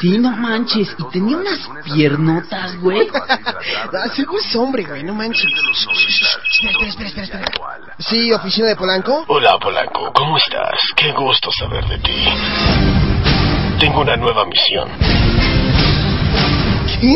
Sí, no manches. Y tenía unas piernotas, güey. Ah, seguro es hombre, güey, no manches. Espera, espera, espera, espera. Sí, oficina de Polanco. Hola, Polanco. ¿Cómo estás? Qué gusto saber de ti. Tengo una nueva misión. ¿Qué?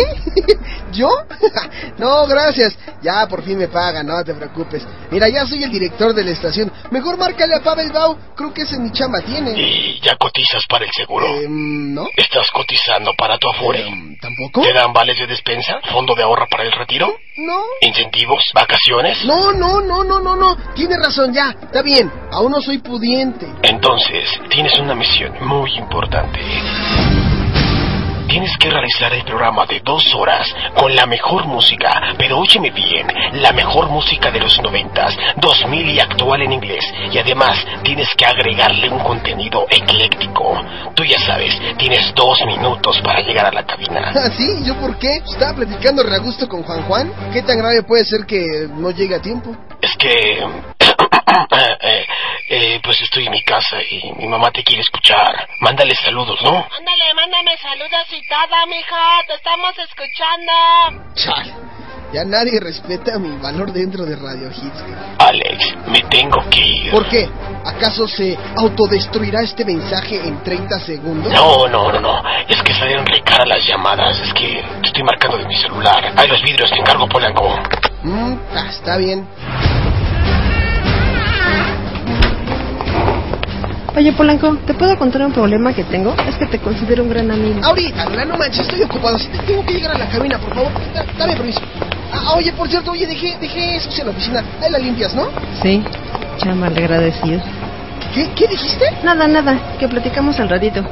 ¿Yo? no, gracias. Ya por fin me pagan, no te preocupes. Mira, ya soy el director de la estación. Mejor márcale a Pavel Bau. Creo que ese ni chamba tiene. ¿Y ya cotizas para el seguro? Em, ¿No? ¿Estás cotizando para tu afore? Em, ¿Tampoco? ¿Te dan vales de despensa? ¿Fondo de ahorro para el retiro? No. ¿Incentivos? ¿Vacaciones? No, no, no, no, no, no. Tienes razón, ya. Está bien. Aún no soy pudiente. Entonces, tienes una misión muy importante. Tienes que realizar el programa de dos horas con la mejor música, pero óyeme bien, la mejor música de los noventas, 2000 y actual en inglés. Y además tienes que agregarle un contenido ecléctico. Tú ya sabes, tienes dos minutos para llegar a la cabina. ¿Ah, sí? ¿Yo por qué? Estaba platicando re a gusto con Juan Juan. ¿Qué tan grave puede ser que no llegue a tiempo? Es que... eh, eh, pues estoy en mi casa y mi mamá te quiere escuchar. Mándale saludos, ¿no? Ándale, mándame saludos y todo, mija. Te estamos escuchando. Chal. Ya nadie respeta mi valor dentro de Radio Hits. güey. Alex, me tengo que ir. ¿Por qué? ¿Acaso se autodestruirá este mensaje en 30 segundos? No, no, no, no. Es que salieron re cara las llamadas. Es que te estoy marcando de mi celular. Hay los vidrios, te encargo, Polanco. Mm, ah, está bien. Oye, Polanco, ¿te puedo contar un problema que tengo? Es que te considero un gran amigo. Ahorita, Lola, no manches, estoy ocupado. Tengo que llegar a la cabina, por favor. Da- Dame permiso. Ah, oye, por cierto, oye, dejé, dejé eso en la oficina. Ahí la limpias, ¿no? Sí, chama, le agradecido. ¿Qué, ¿Qué dijiste? Nada, nada, que platicamos al ratito.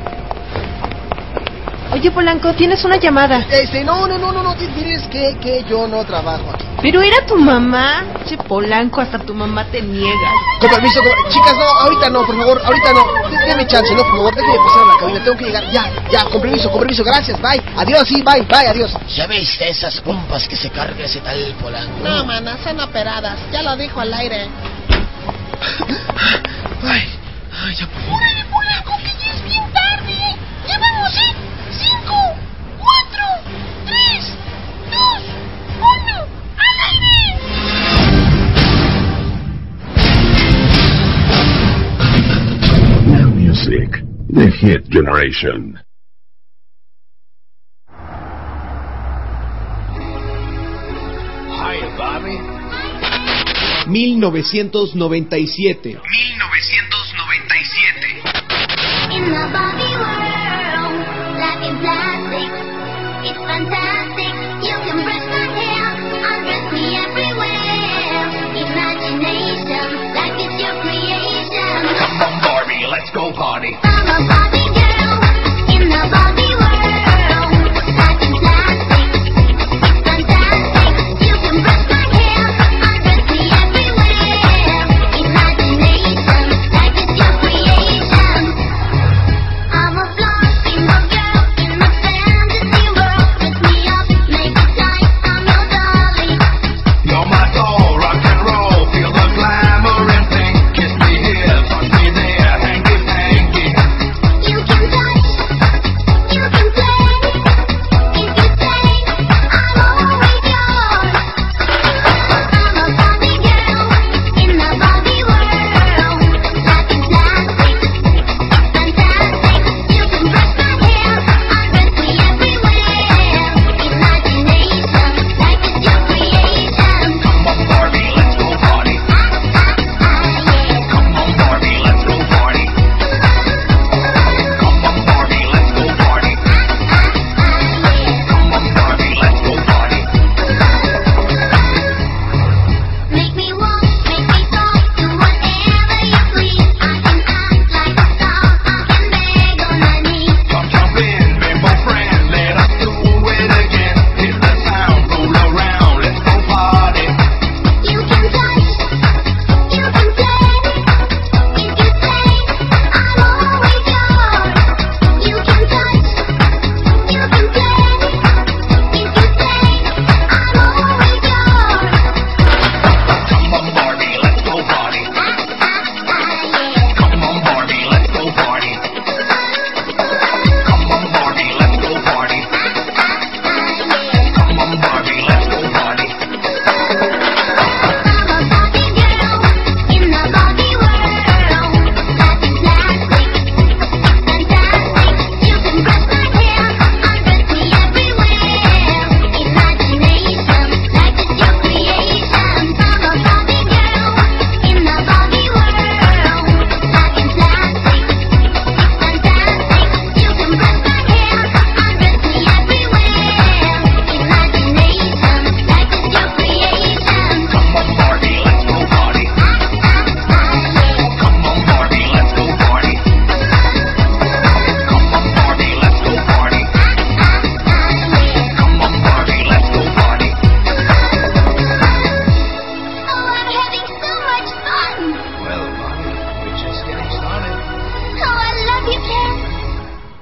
Oye, Polanco, tienes una llamada. Este, no, no, no, no, no, diles que, que yo no trabajo aquí. Pero era tu mamá. Che, Polanco, hasta tu mamá te niega. Con permiso, con- chicas, no, ahorita no, por favor, ahorita no. D- Deme chance, no, por favor, déjeme pasar a la cabina, tengo que llegar. Ya, ya, con permiso, con permiso, gracias, bye. Adiós, sí, bye, bye, adiós. ¿Ya viste esas pompas que se carga ese tal Polanco? No, mana, son operadas. Ya lo dijo al aire. Ay, ay, ya por. ¡Órale, Polanco, que ya es bien tarde! ¡Ya vamos en cinco, cuatro, tres, dos, uno! ¡Al aire! New music, the hit generation. Hi, Bobby. 1997. 1997. In the Barbie world, life in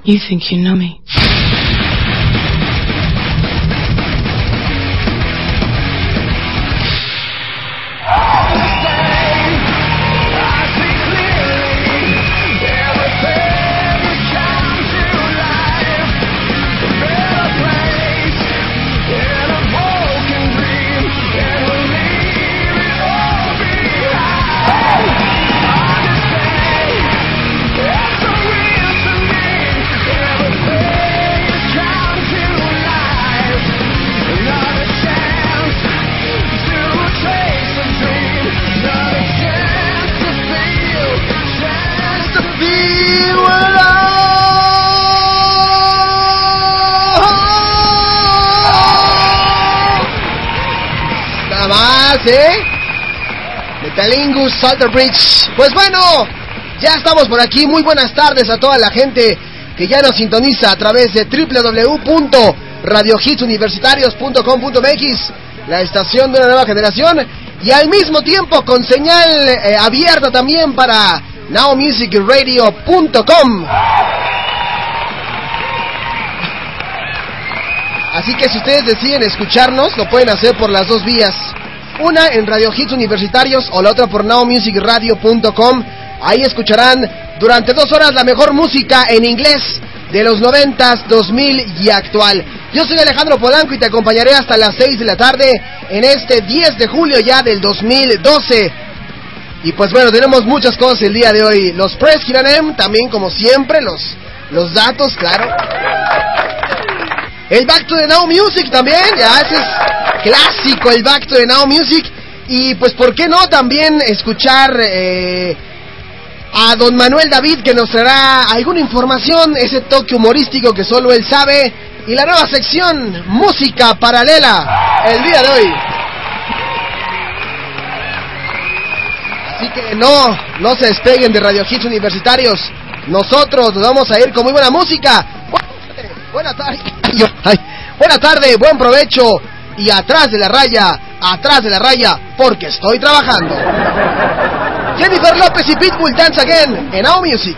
You think you know me. Salter Bridge. Pues bueno, ya estamos por aquí. Muy buenas tardes a toda la gente que ya nos sintoniza a través de www.radiohitsuniversitarios.com.mx, la estación de una nueva generación, y al mismo tiempo con señal eh, abierta también para nowmusicradio.com. Así que si ustedes deciden escucharnos, lo pueden hacer por las dos vías. Una en Radio Hits Universitarios o la otra por nowmusicradio.com. Ahí escucharán durante dos horas la mejor música en inglés de los noventas, 2000 y actual. Yo soy Alejandro Polanco y te acompañaré hasta las 6 de la tarde en este 10 de julio ya del 2012. Y pues bueno, tenemos muchas cosas el día de hoy. Los Press Kiranem, también como siempre, los, los datos, claro. El Back to the Now Music también, ya ese es clásico, el Back to the Now Music. Y pues, ¿por qué no también escuchar eh, a don Manuel David que nos traerá alguna información, ese toque humorístico que solo él sabe? Y la nueva sección, Música Paralela, el día de hoy. Así que no, no se despeguen de Radio Hits Universitarios. Nosotros nos vamos a ir con muy buena música. Buena tarde. Buena tarde, buen provecho. Y atrás de la raya, atrás de la raya, porque estoy trabajando. Jennifer López y Pitbull Dance Again en Now Music.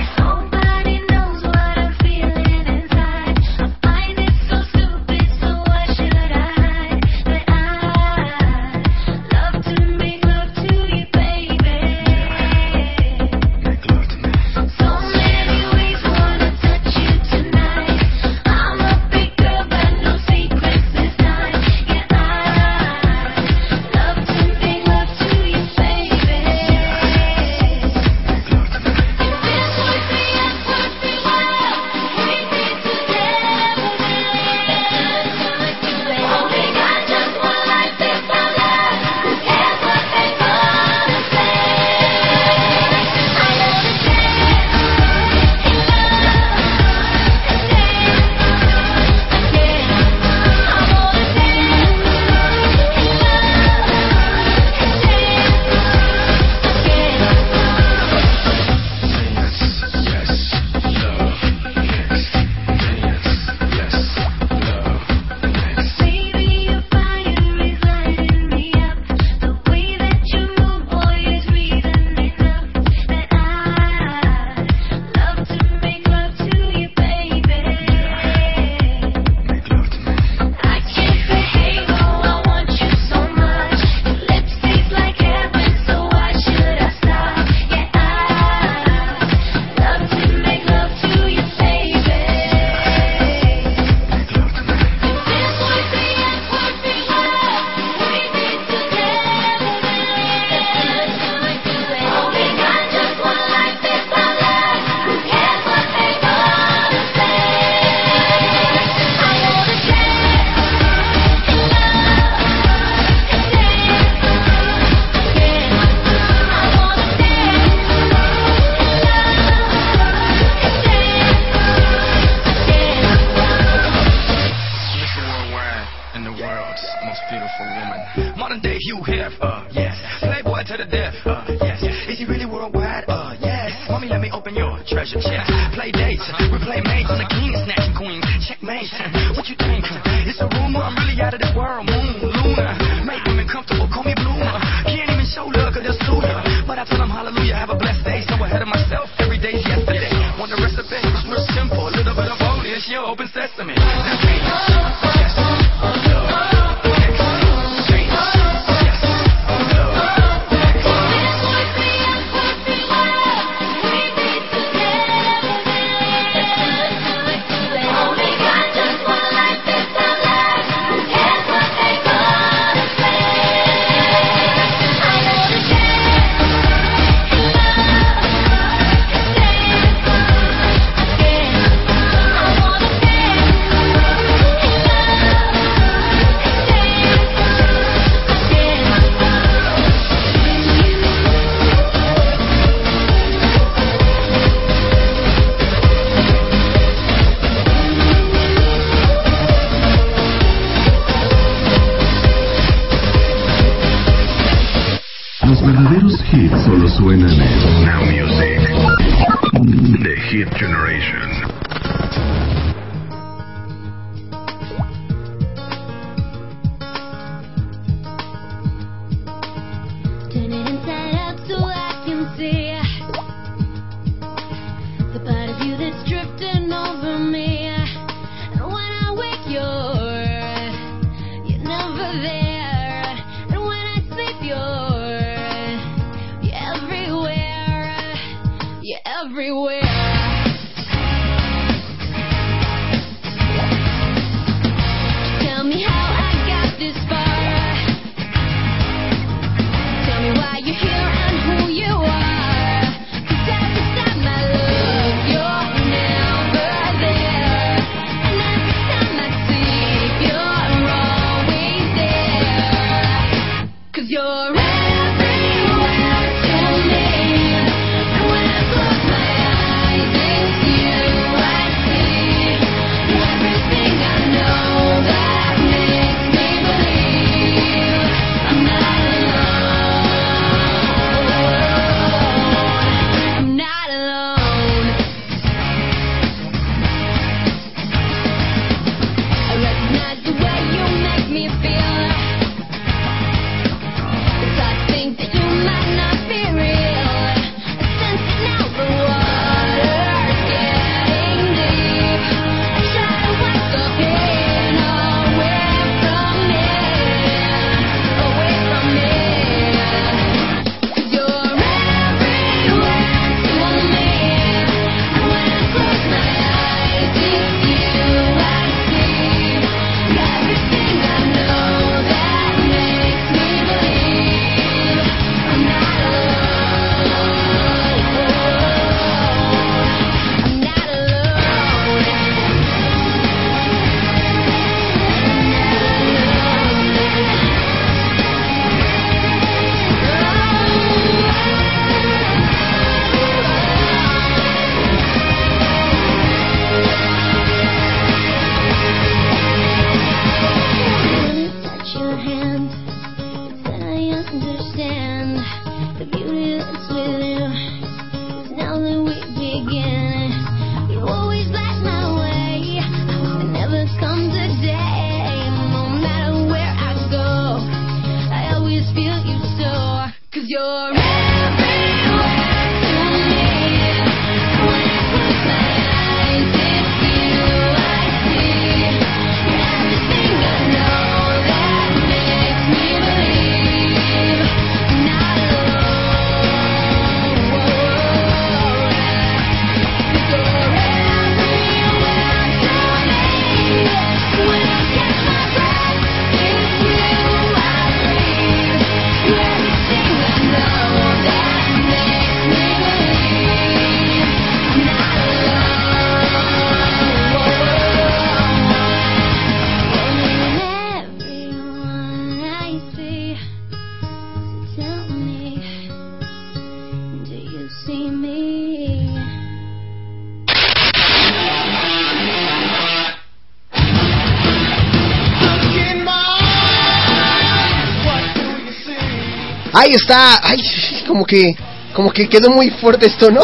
Ahí está. Ay, como que como que quedó muy fuerte esto, ¿no?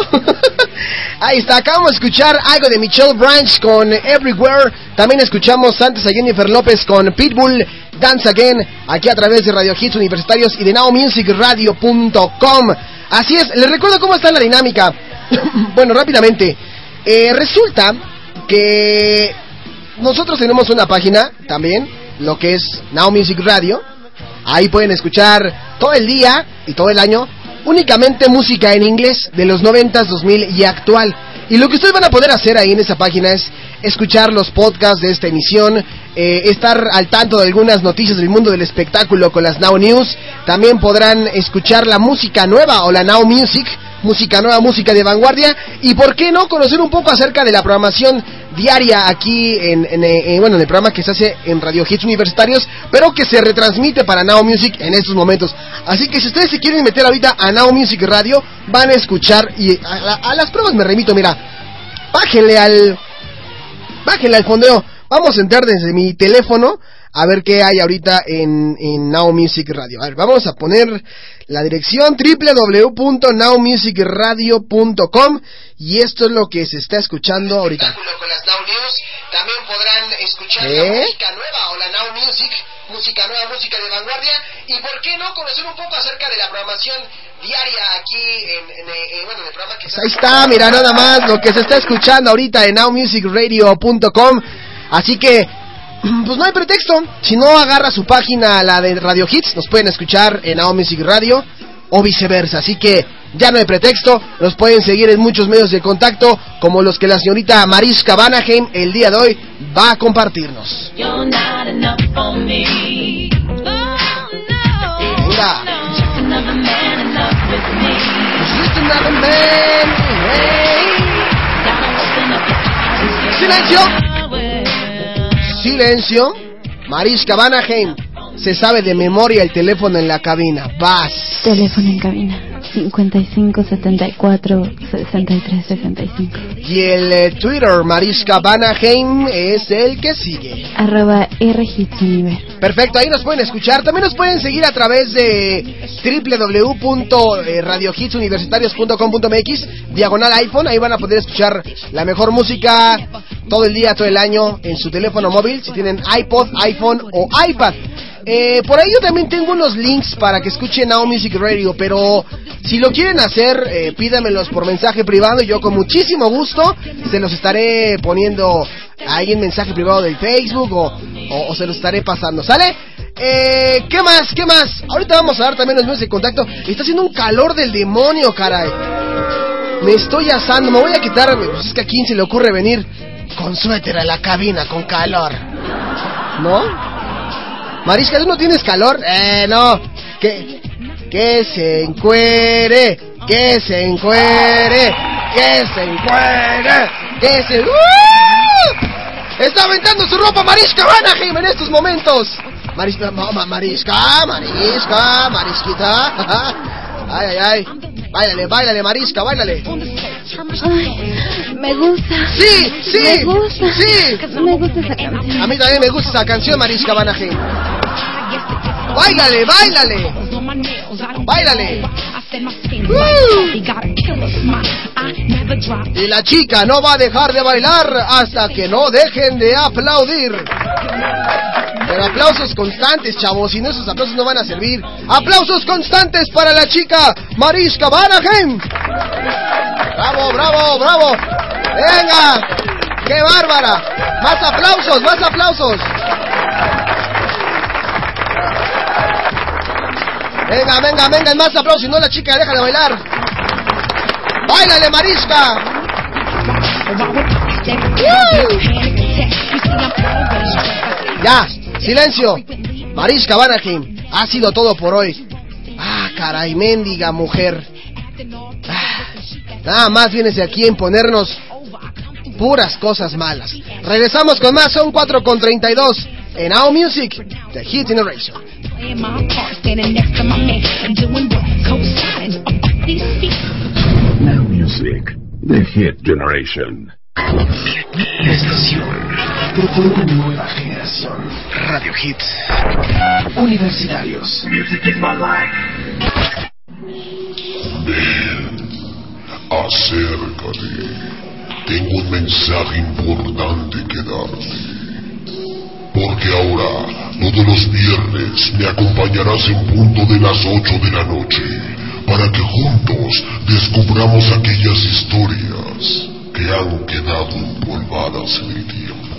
Ahí está, acabamos de escuchar algo de Michelle Branch con Everywhere. También escuchamos antes a Jennifer López con Pitbull, Dance Again, aquí a través de Radio Hits Universitarios y de NowMusicRadio.com. Así es, les recuerdo cómo está la dinámica. bueno, rápidamente. Eh, resulta que nosotros tenemos una página también, lo que es Now Music Radio. Ahí pueden escuchar todo el día y todo el año únicamente música en inglés de los 90s, 2000 y actual. Y lo que ustedes van a poder hacer ahí en esa página es escuchar los podcasts de esta emisión, eh, estar al tanto de algunas noticias del mundo del espectáculo con las Now News. También podrán escuchar la música nueva o la Now Music, música nueva, música de vanguardia. Y por qué no conocer un poco acerca de la programación diaria aquí en, en, en, bueno, en el programa que se hace en Radio Hits Universitarios, pero que se retransmite para Now Music en estos momentos. Así que si ustedes se quieren meter ahorita a Now Music Radio, van a escuchar y a, a, a las pruebas me remito, mira, bájenle al bájenle al fondeo. Vamos a entrar desde mi teléfono a ver qué hay ahorita en, en Now Music Radio. A ver, vamos a poner la dirección www.nowmusicradio.com y esto es lo que se está escuchando ahorita. Con las Now News también podrán escuchar ¿Eh? la música nueva o la Now Music, música nueva, música de vanguardia y por qué no conocer un poco acerca de la programación diaria aquí en, en, en, bueno, en el programa que Pues ahí está, mira nada más lo que se está escuchando ahorita en nowmusicradio.com. Así que, pues no hay pretexto. Si no agarra su página, la de Radio Hits, nos pueden escuchar en Now Music Radio o viceversa. Así que ya no hay pretexto. Nos pueden seguir en muchos medios de contacto, como los que la señorita Mariska Vanaheim el día de hoy va a compartirnos. Hey. Silencio. Silencio. Mariska Vanaheim se sabe de memoria el teléfono en la cabina. Vas. Teléfono en cabina 55 74 63 65 Y el eh, Twitter Mariska Vanaheim es el que sigue. arroba rhitsuniver. Perfecto, ahí nos pueden escuchar. También nos pueden seguir a través de www.radiohitsuniversitarios.com.mx, diagonal iPhone. Ahí van a poder escuchar la mejor música todo el día, todo el año en su teléfono móvil, si tienen iPod, iPhone o iPad. Eh, por ahí yo también tengo unos links para que escuchen Now Music Radio, pero si lo quieren hacer, eh, pídamelos por mensaje privado y yo con muchísimo gusto se los estaré poniendo ahí en mensaje privado del Facebook o, se los estaré pasando, ¿sale? Eh, ¿Qué más? ¿Qué más? Ahorita vamos a dar también los medios de contacto. Está haciendo un calor del demonio, caray. Me estoy asando, me voy a quitar, pues es que a quién se le ocurre venir con suéter a la cabina con calor. ¿No? Marisca, ¿tú no tienes calor? Eh, no. Que, que se encuere, que se encuere, que se encuere, que se... ¡Uh! Está aventando su ropa Marisca Vanaheim en estos momentos. Marisca, ma, ma, Marisca, Marisca, Marisquita. Ay, ay, ay. Báilale, báilale, Marisca, báilale. Ay, me gusta. Sí, sí, Me gusta. sí. Me gusta esa canción. A mí también me gusta esa canción, Marisca Vanaheim. Báilale, báilale. Báilale. Y la chica no va a dejar de bailar hasta que no dejen de aplaudir. Pero aplausos constantes, chavos, si no esos aplausos no van a servir. Aplausos constantes para la chica Mariska Vanaheim. Bravo, bravo, bravo. Venga. ¡Qué bárbara! Más aplausos, más aplausos. Venga, venga, venga, más aplausos, si no la chica deja de bailar. ¡Báilale, Marisca! Ya, silencio. Mariska Vanaheim, ha sido todo por hoy. Ah, caray, mendiga mujer. Ah, nada más vienes aquí a imponernos puras cosas malas. Regresamos con más, son 4 con 32 en Now Music, The Hit Generation. Now Music, The Hit Generation. La estación de una nueva generación. Radio Hits. Universitarios. Music is my life. Acércate. Tengo un mensaje importante que darte. Porque ahora, todos los viernes, me acompañarás en punto de las 8 de la noche para que juntos descubramos aquellas historias que han quedado empolvadas en el tiempo.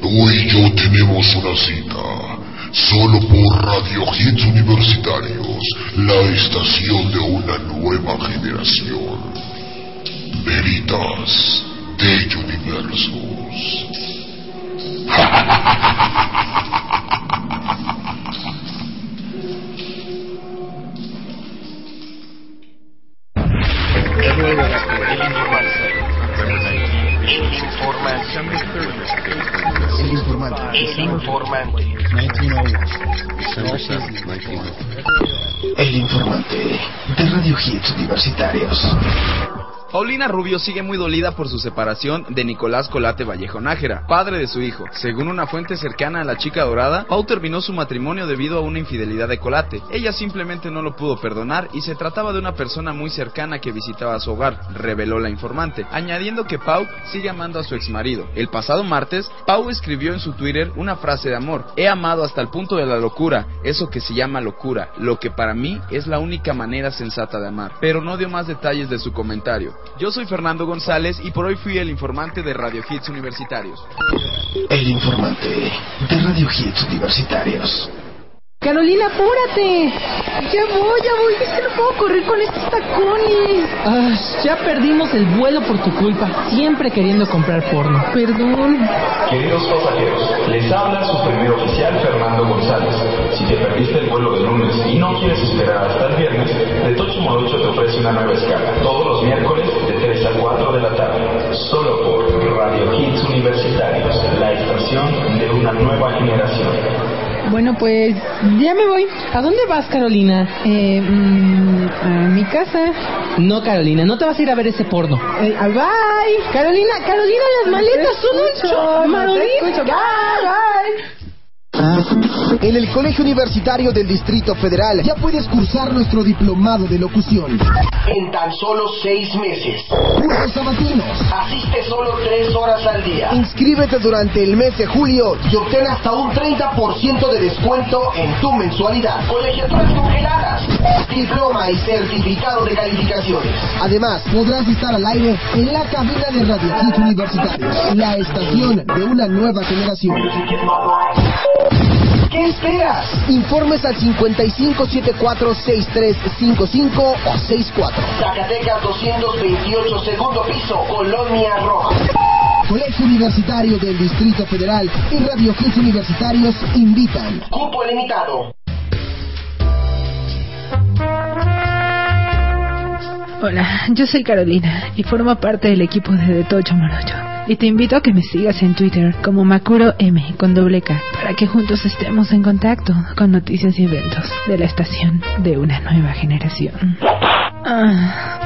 Tú y yo tenemos una cita, solo por Radio Hits Universitarios, la estación de una nueva generación. Veritas de Universos. El informante. Informante de Radio Hits Universitarios. Paulina Rubio sigue muy dolida por su separación de Nicolás Colate Vallejo Nájera, padre de su hijo. Según una fuente cercana a la chica dorada, Pau terminó su matrimonio debido a una infidelidad de Colate. Ella simplemente no lo pudo perdonar y se trataba de una persona muy cercana que visitaba su hogar, reveló la informante, añadiendo que Pau sigue amando a su exmarido. El pasado martes, Pau escribió en su Twitter una frase de amor. He amado hasta el punto de la locura, eso que se llama locura, lo que para mí es la única manera sensata de amar. Pero no dio más detalles de su comentario. Yo soy Fernando González y por hoy fui el informante de Radio Hits Universitarios. El informante de Radio Hits Universitarios. Carolina, apúrate. Ya voy, ya voy. Es que no puedo correr con estos tacones. Ah, ya perdimos el vuelo por tu culpa, siempre queriendo comprar porno. Perdón. Queridos pasajeros, les habla su primer oficial Fernando González. Si te perdiste el vuelo de lunes y no quieres esperar hasta el viernes, de Tocho Morocho te ofrece una nueva escala. Todos los miércoles de 3 a 4 de la tarde. Solo por Radio Hits Universitarios, la estación de una nueva generación. Bueno, pues ya me voy. ¿A dónde vas, Carolina? Eh, mm, a mi casa. No, Carolina, no te vas a ir a ver ese porno. Eh, ah, bye. Carolina, Carolina, las maletas son un show. escucho. En el Colegio Universitario del Distrito Federal ya puedes cursar nuestro diplomado de locución. En tan solo seis meses. Cursos sabatinos. Asiste solo tres horas al día. Inscríbete durante el mes de julio y obtén hasta un 30% de descuento en tu mensualidad. Colegiaturas congeladas. Diploma y certificado de calificaciones. Además, podrás estar al aire en la cabina de Radio Universitarios, la estación de una nueva generación. ¿Qué esperas? Informes al 5574-6355 o 64. Zacatecas 228, segundo piso, Colonia Roja. Colegio Universitario del Distrito Federal y Radio Hits Universitarios invitan. Cupo limitado. Hola, yo soy Carolina y formo parte del equipo de De Tocho Morocho. Y te invito a que me sigas en Twitter como Macuro M con doble K para que juntos estemos en contacto con noticias y eventos de la estación de una nueva generación. Ah.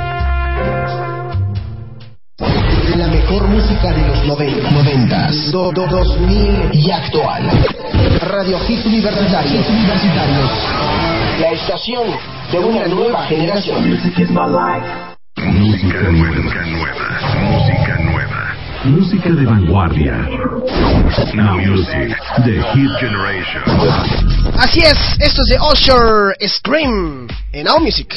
La mejor música de los 90, 90 do, do- 2000 y actual. Radio Hits Universitarios. Universitarios. La estación de una nueva generación. Música nueva, nueva, música nueva. Música de vanguardia. Now Music, The Hit Generation. Así es, esto es de Usher Scream en Now Music.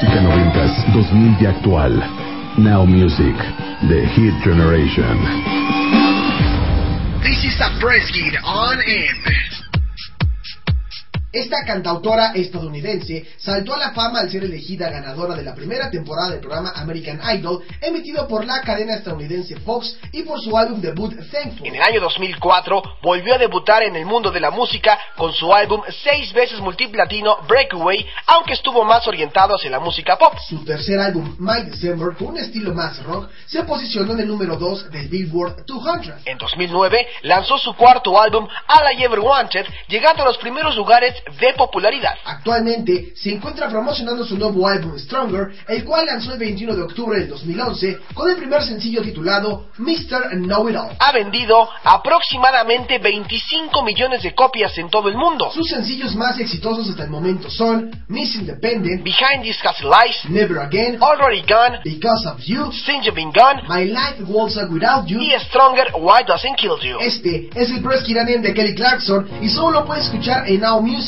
música noventas, 2000 y actual. Now Music, The Hit Generation. This is the Press on end. Esta cantautora estadounidense saltó a la fama al ser elegida ganadora de la primera temporada del programa American Idol, emitido por la cadena estadounidense Fox y por su álbum debut Thankful. En el año 2004 volvió a debutar en el mundo de la música con su álbum seis veces multiplatino Breakaway, aunque estuvo más orientado hacia la música pop. Su tercer álbum, My December, con un estilo más rock, se posicionó en el número 2 del Billboard 200. En 2009 lanzó su cuarto álbum All I Ever Wanted, llegando a los primeros lugares de popularidad. Actualmente se encuentra promocionando su nuevo álbum Stronger, el cual lanzó el 21 de octubre del 2011 con el primer sencillo titulado Mr. Know It All. Ha vendido aproximadamente 25 millones de copias en todo el mundo. Sus sencillos más exitosos hasta el momento son Miss Independent, Behind These Castle Lies, Never Again, Already Gone, Because of You, Since You've Been Gone, My Life Goes On Without You y Stronger Why Doesn't Kill You. Este es el Press de Kelly Clarkson y solo lo puedes escuchar en Now Music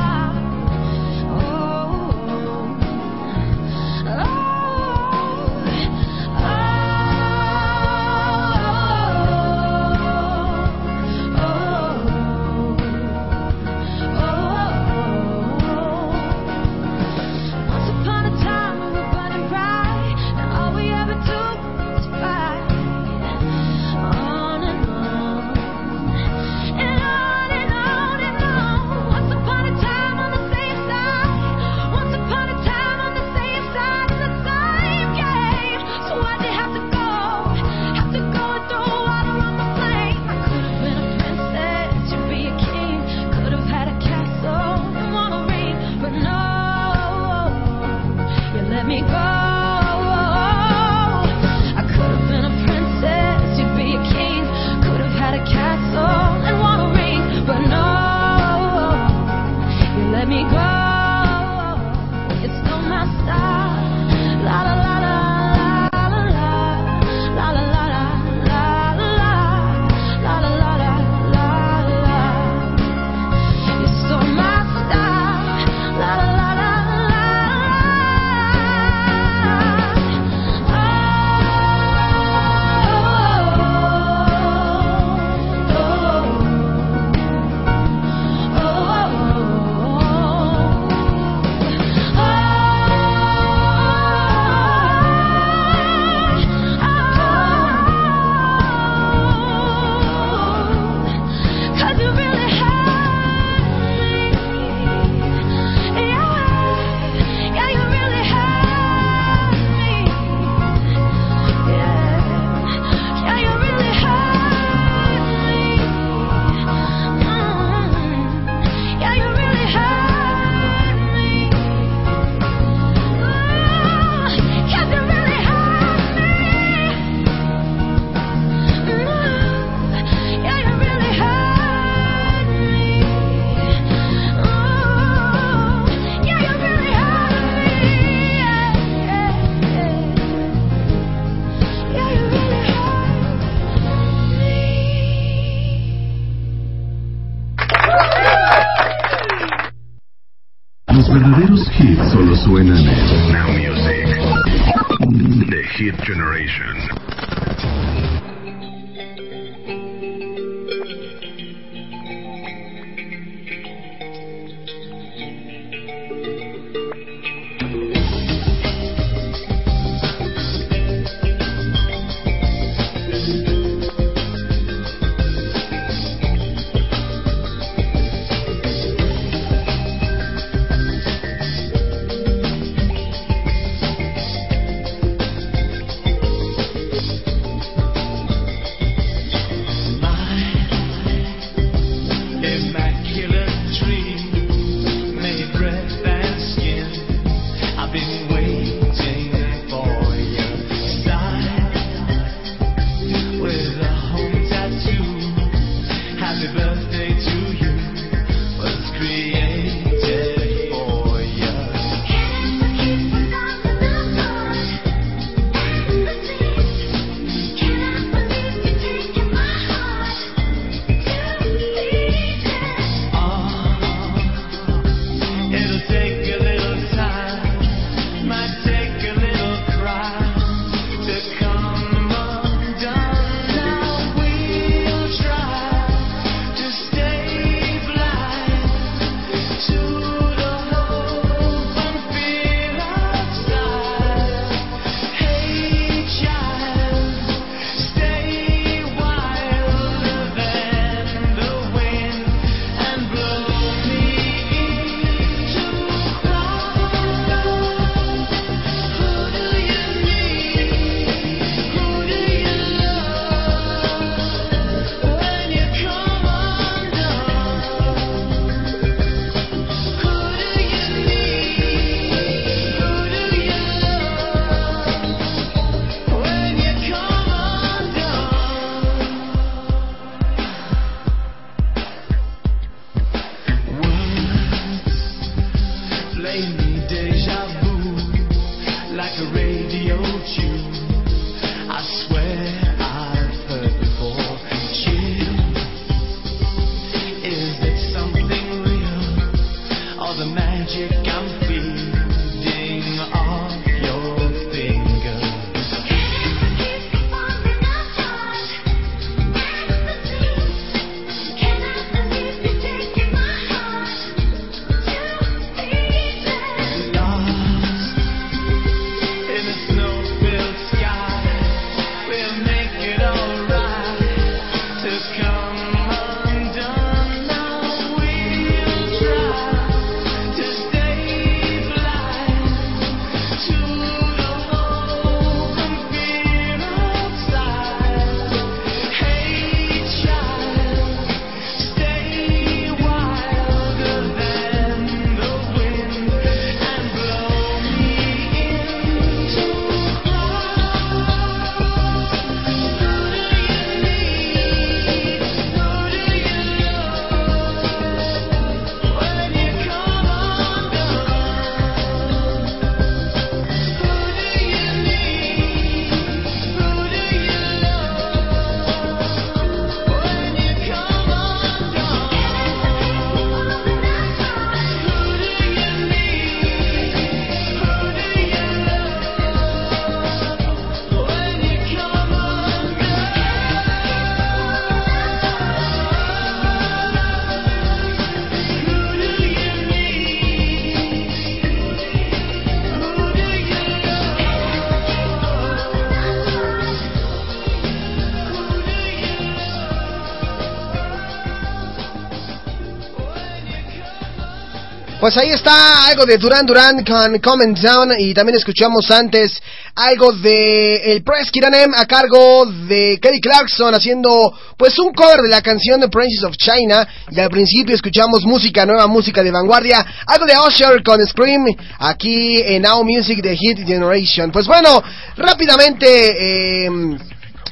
Pues ahí está algo de Duran Duran con Comment Down y también escuchamos antes algo de el Press Kiranem a cargo de Kelly Clarkson haciendo pues un cover de la canción de Princess of China y al principio escuchamos música nueva, música de vanguardia, algo de Usher con Scream aquí en Now Music de Hit Generation. Pues bueno, rápidamente eh,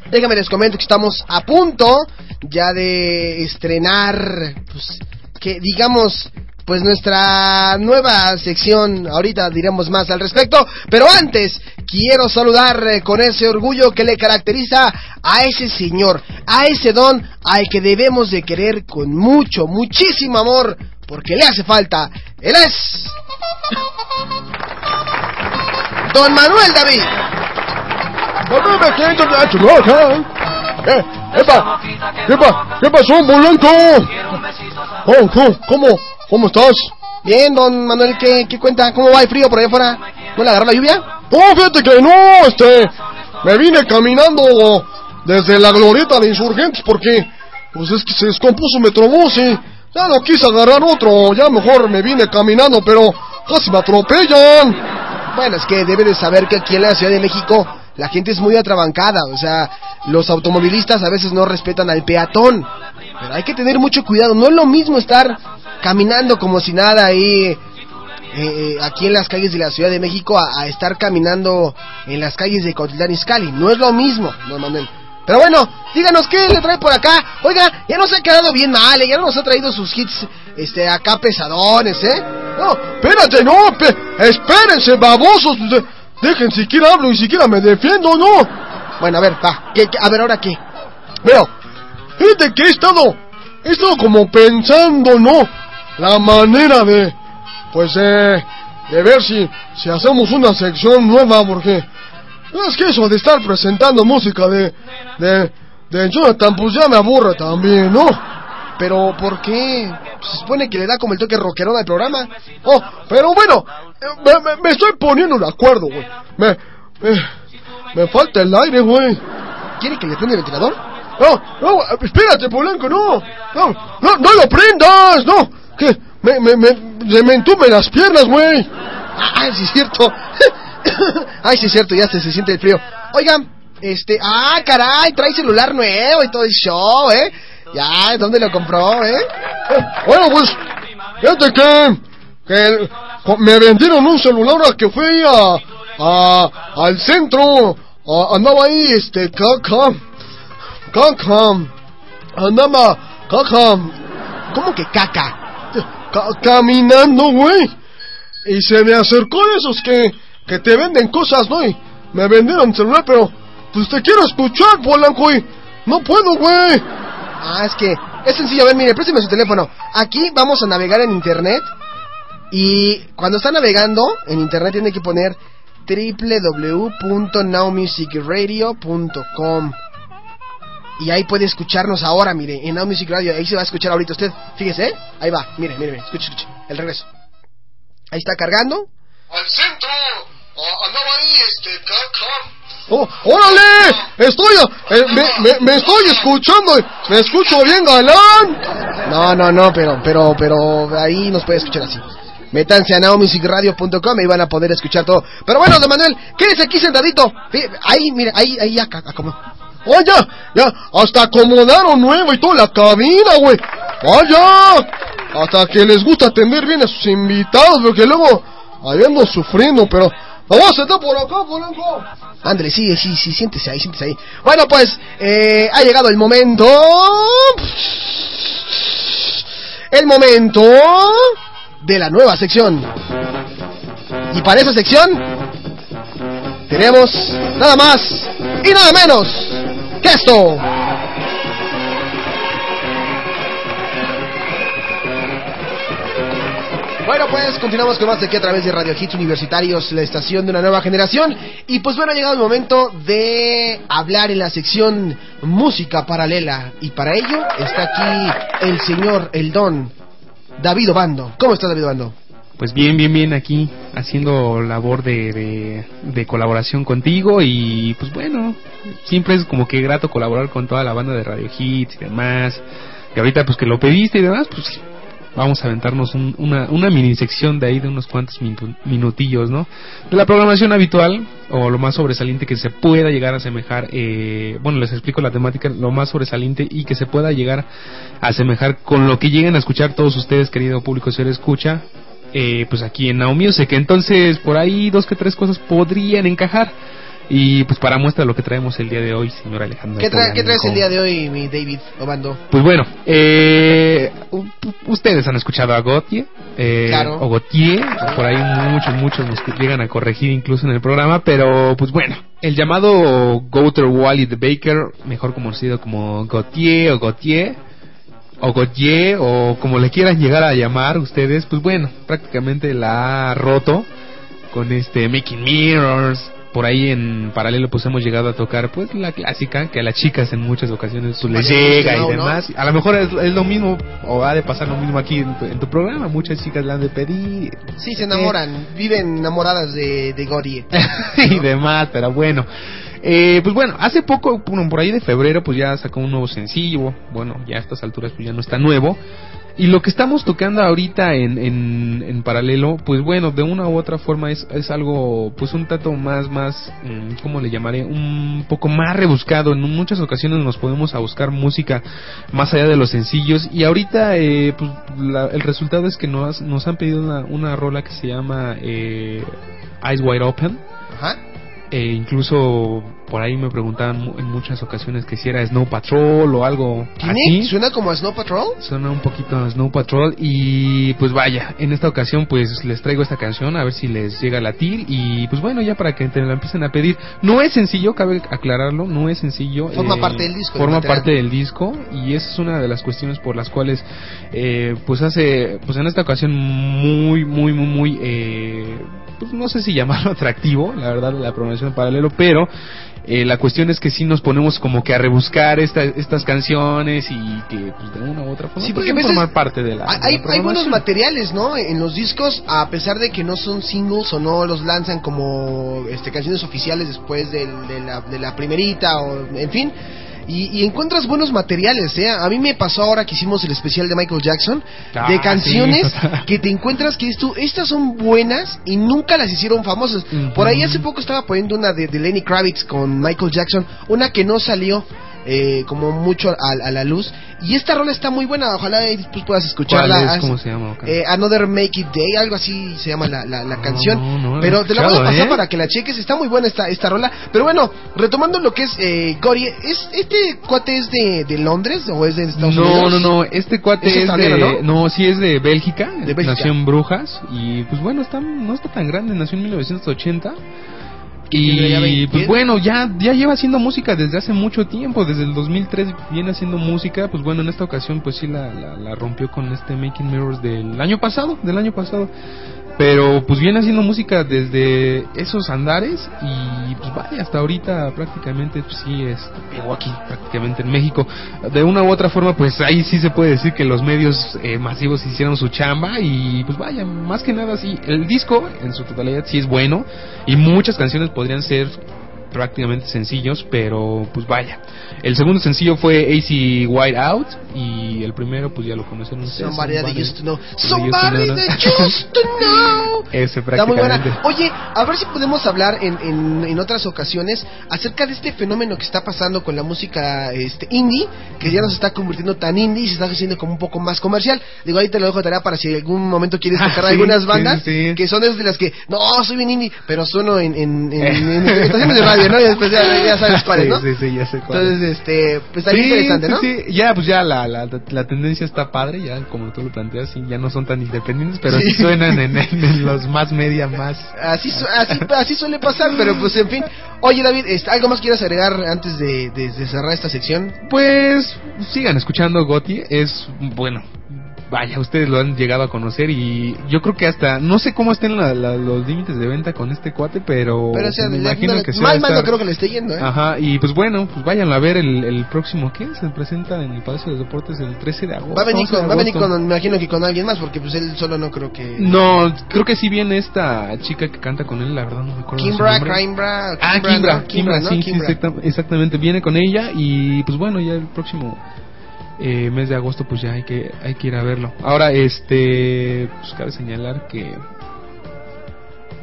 les comento que estamos a punto ya de estrenar pues que digamos pues nuestra nueva sección, ahorita diremos más al respecto, pero antes quiero saludar eh, con ese orgullo que le caracteriza a ese señor, a ese don al que debemos de querer con mucho, muchísimo amor, porque le hace falta. Él es Don Manuel David. ¡Epa! ¿Qué, pa- ¿Qué pasó, Polanco? Oh, ¿cómo, ¿Cómo? ¿Cómo estás? Bien, don Manuel, ¿qué, qué cuenta? ¿Cómo va el frío por allá afuera? ¿No le agarró la lluvia? Oh, fíjate que no, este... Me vine caminando desde la glorieta de Insurgentes porque... Pues es que se descompuso Metrobús y... Ya no quise agarrar otro, ya mejor me vine caminando, pero... Casi me atropellan. Bueno, es que debe de saber que aquí en la Ciudad de México la gente es muy atrabancada, o sea, los automovilistas a veces no respetan al peatón, pero hay que tener mucho cuidado, no es lo mismo estar caminando como si nada ahí eh, eh, aquí en las calles de la Ciudad de México a, estar caminando en las calles de Cotitlán Izcalli, no es lo mismo, don Manuel. Pero bueno, díganos qué le trae por acá. Oiga, ya nos ha quedado bien mal, ¿eh? ya nos ha traído sus hits este acá pesadones, ¿eh? No, espérate, no, espérense, babosos. de- Dejen siquiera hablo y siquiera me defiendo, ¿no? Bueno, a ver, va. ¿Qué- a ver, ¿ahora qué? Veo, fíjate que he estado, he estado como pensando, ¿no? La manera de, pues, de, de ver si, si hacemos una sección nueva, porque es que eso de estar presentando música de, de, de Jonathan, pues ya me aburre también, ¿no? Pero, ¿por qué? Se supone que le da como el toque rockerón al programa. Oh, pero bueno, eh, me, me- me estoy poniendo de acuerdo, güey. Me, me, me falta el aire, güey. ¿Quiere que le prenda el ventilador? No, no, espérate, Polanco, no. No, no, no lo prendas, no. Que me, me, me, se me entumen las piernas, güey. Ah, sí es cierto. Ay, sí es cierto, ya se, se siente el frío. Oigan, este, ah, caray, trae celular nuevo y todo el show, ¿eh? Ya, ¿dónde lo compró, eh? Bueno, pues, fíjate que, que me vendieron un celular que fui a, a, al centro. a- andaba ahí, este, caca, caca, andaba, caca. ¿Cómo que caca? Ca- caminando, güey. Y se me acercó esos que, que te venden cosas, ¿no? Me vendieron celular, pero, pues te quiero escuchar, Polanco, y no puedo, güey. Ah, es que es sencillo, a ver, mire, présteme su teléfono. Aquí vamos a navegar en internet Y cuando está navegando en internet tiene que poner www.nowmusicradio.com y ahí puede escucharnos ahora, mire, en Now Music Radio, ahí se va a escuchar ahorita usted. Fíjese, ¿eh? Ahí va, mire, mire, mire, escuche, escuche, el regreso. Ahí está cargando. Al centro. Ah, andaba ahí, este, ¡Oh, órale! Estoy, eh, me, me, me estoy escuchando, me escucho bien galán. No, no, no, pero, pero, pero ahí nos puede escuchar así. Métanse a nowmusicradio.com y van a poder escuchar todo. Pero bueno, don Manuel, quédese aquí sentadito. Ahí, mire, ahí, ahí, acá, como. ¡Oh, ya! ¡Hasta acomodaron nuevo y toda la cabina, güey! ¡Vaya! Hasta que les gusta atender bien a sus invitados, porque luego ahí ando sufriendo, pero... ¡Vamos a estar por acá, Polanco! Ándale, sí, sí, sí, siéntese ahí, siéntese ahí. Bueno, pues, eh, ha llegado el momento. El momento de la nueva sección. Y para esa sección tenemos nada más y nada menos Bueno, pues continuamos con más de aquí a través de Radio Hits Universitarios, la estación de una nueva generación. Y pues bueno, ha llegado el momento de hablar en la sección música paralela. Y para ello está aquí el señor, el don, David Obando. ¿Cómo está David Obando? Pues bien, bien, bien aquí, haciendo labor de, de, colaboración contigo y pues bueno, siempre es como que grato colaborar con toda la banda de Radio Hits y demás. Y ahorita pues que lo pediste y demás, pues vamos a aventarnos un- una, una mini sección de ahí de unos cuantos minu- minutillos, ¿no? De la programación habitual o lo más sobresaliente que se pueda llegar a asemejar, eh, bueno, les explico la temática, lo más sobresaliente y que se pueda llegar a asemejar con lo que lleguen a escuchar todos ustedes, querido público, si lo escucha, eh, pues aquí en Now Music. Entonces, por ahí dos que tres cosas podrían encajar. Y pues para muestra lo que traemos el día de hoy, señor Alejandro. ¿Qué, trae- qué traes el día de hoy, mi David Obando? Pues bueno, eh, ustedes han escuchado a Gautier, eh, Claro. o Gautier, por ahí muchos, muchos nos llegan a corregir incluso en el programa, pero pues bueno, el llamado Gouter Wally the Baker, mejor conocido como Gautier o Gautier, o Gautier, o como le quieran llegar a llamar ustedes, pues bueno, prácticamente la ha roto con este Making Mirrors. Por ahí en paralelo pues hemos llegado a tocar pues la clásica que a las chicas en muchas ocasiones pues, les llega y demás. A lo mejor es, es lo mismo o ha de pasar lo mismo aquí en tu, en tu programa. Muchas chicas le han de pedir Sí, se enamoran, viven enamoradas de, de Gory. y demás, pero bueno. Eh, pues bueno, hace poco, bueno, por ahí de febrero, pues ya sacó un nuevo sencillo. Bueno, ya a estas alturas pues ya no está nuevo. Y lo que estamos tocando ahorita en, en, en paralelo, pues bueno, de una u otra forma es, es algo, pues un tanto más, más, mm, ¿cómo le llamaré? Un poco más rebuscado. En muchas ocasiones nos podemos a buscar música más allá de los sencillos. Y ahorita, eh, pues la- el resultado es que nos, nos han pedido una, una rola que se llama eh, Eyes Wide Open. Ajá. Eh, incluso por ahí me preguntaban en muchas ocasiones que si era Snow Patrol o algo así. ¿Suena como a Snow Patrol? Suena un poquito a Snow Patrol y pues vaya, en esta ocasión pues les traigo esta canción a ver si les llega a latir y pues bueno, ya para que te la empiecen a pedir. No es sencillo, cabe aclararlo, no es sencillo. Forma eh, parte del disco, Forma parte del disco y esa es una de las cuestiones por las cuales eh, pues hace, pues en esta ocasión muy, muy, muy, muy... Eh, pues no sé si llamarlo atractivo, la verdad, la programación en paralelo, pero eh, la cuestión es que sí nos ponemos como que a rebuscar esta- estas canciones y que pues, de una u otra forma Sí, porque a veces formar parte de la, Hay, de la hay- hay buenos materiales, ¿no? En los discos, a pesar de que no son singles o no los lanzan como este, canciones oficiales después del- de, la, de la primerita o en fin. Y, y encuentras buenos materiales, ¿eh? A mí me pasó ahora que hicimos el especial de Michael Jackson, Ah, de canciones sí, o sea. que te encuentras que tú, estas son buenas y nunca las hicieron famosas. Por ahí hace poco estaba poniendo una de, de Lenny Kravitz con Michael Jackson, una que no salió eh, como mucho a, a la luz. Y esta rola está muy buena, ojalá eh, después puedas escucharla. ¿Cuál es? Haz- ¿Cómo se llama? Eh, Another Make It Day, algo así se llama la, la, la canción. no, no pero te la voy a pasar ¿eh? para que la cheques, está muy buena esta, esta rola. Pero bueno, retomando lo que es eh, Gory, ¿es, ¿este cuate es de, de Londres o es de Estados no, Unidos? no, no, este cuate Es de, ¿no? sí es de Bélgica, De Bélgica. nació en Brujas y pues bueno, está, no está tan grande, nació en 1980 Y pues bueno, ya, ya lleva haciendo música desde hace mucho tiempo, desde el 2003 viene haciendo música, pues bueno, en esta ocasión pues sí la, la, la rompió con este Making Mirrors del año pasado, del año pasado. Pero pues viene haciendo música desde esos andares y pues vaya, hasta ahorita prácticamente pues, sí es, pegó aquí prácticamente en México. De una u otra forma pues ahí sí se puede decir que los medios eh, masivos hicieron su chamba y pues vaya, más que nada sí, el disco en su totalidad sí es bueno y muchas canciones podrían ser prácticamente sencillos, pero pues vaya. El segundo sencillo fue AC White Out y el primero pues ya lo conocen ustedes. Somebody that used to know. Somebody that that used to know. Ese Está muy prácticamente. buena. Oye, a ver si podemos hablar en, en, en otras ocasiones acerca de este fenómeno que está pasando con la música este indie, que ya no se está convirtiendo tan indie y se está haciendo como un poco más comercial. Digo, ahí te lo dejo de tarea para si en algún momento quieres Ah, tocar sí, algunas bandas sí. que son de las que, no, soy bien indie, pero sueno en, en, en, en estaciones de radio, ¿no? Y después ya, ya sabes cuáles, ¿no? sí, sí, ya sé cuáles. Entonces, este, pues Sí, interesante, ¿no? sí, ya pues ya la, la, la tendencia está padre, ya como tú lo planteas, sí, ya no son tan independientes, pero sí, Sí. suenan en, en- en los más media, más... Así, su- así, así suele pasar, pero pues en fin. Oye David, ¿algo más quieres agregar antes de, de- de cerrar esta sección? Pues sigan escuchando Goti, es bueno. Vaya, ustedes lo han llegado a conocer y yo creo que hasta no sé cómo estén la- la- los límites de venta con este cuate, pero, Pero o sea, me imagino no- que sí mal, mal no creo que le esté yendo, ¿eh? Ajá, y pues bueno, pues vayan a ver el, el próximo, ¿qué? Se presenta en el Palacio de los Deportes el 13 de agosto. Va a venir 11 de con, va a venir con, me imagino que con alguien más, porque pues él solo no creo que... No, creo que sí viene esta chica que canta con él, la verdad no me acuerdo Kimbra. Kimbra, Ah, Kimbra, Kimbra, ¿no? Kimbra, ¿no? sí, sí, exacta- exactamente, viene con ella y pues bueno, ya el próximo eh, mes de agosto pues ya hay que hay que ir a verlo. Ahora, este, pues cabe señalar que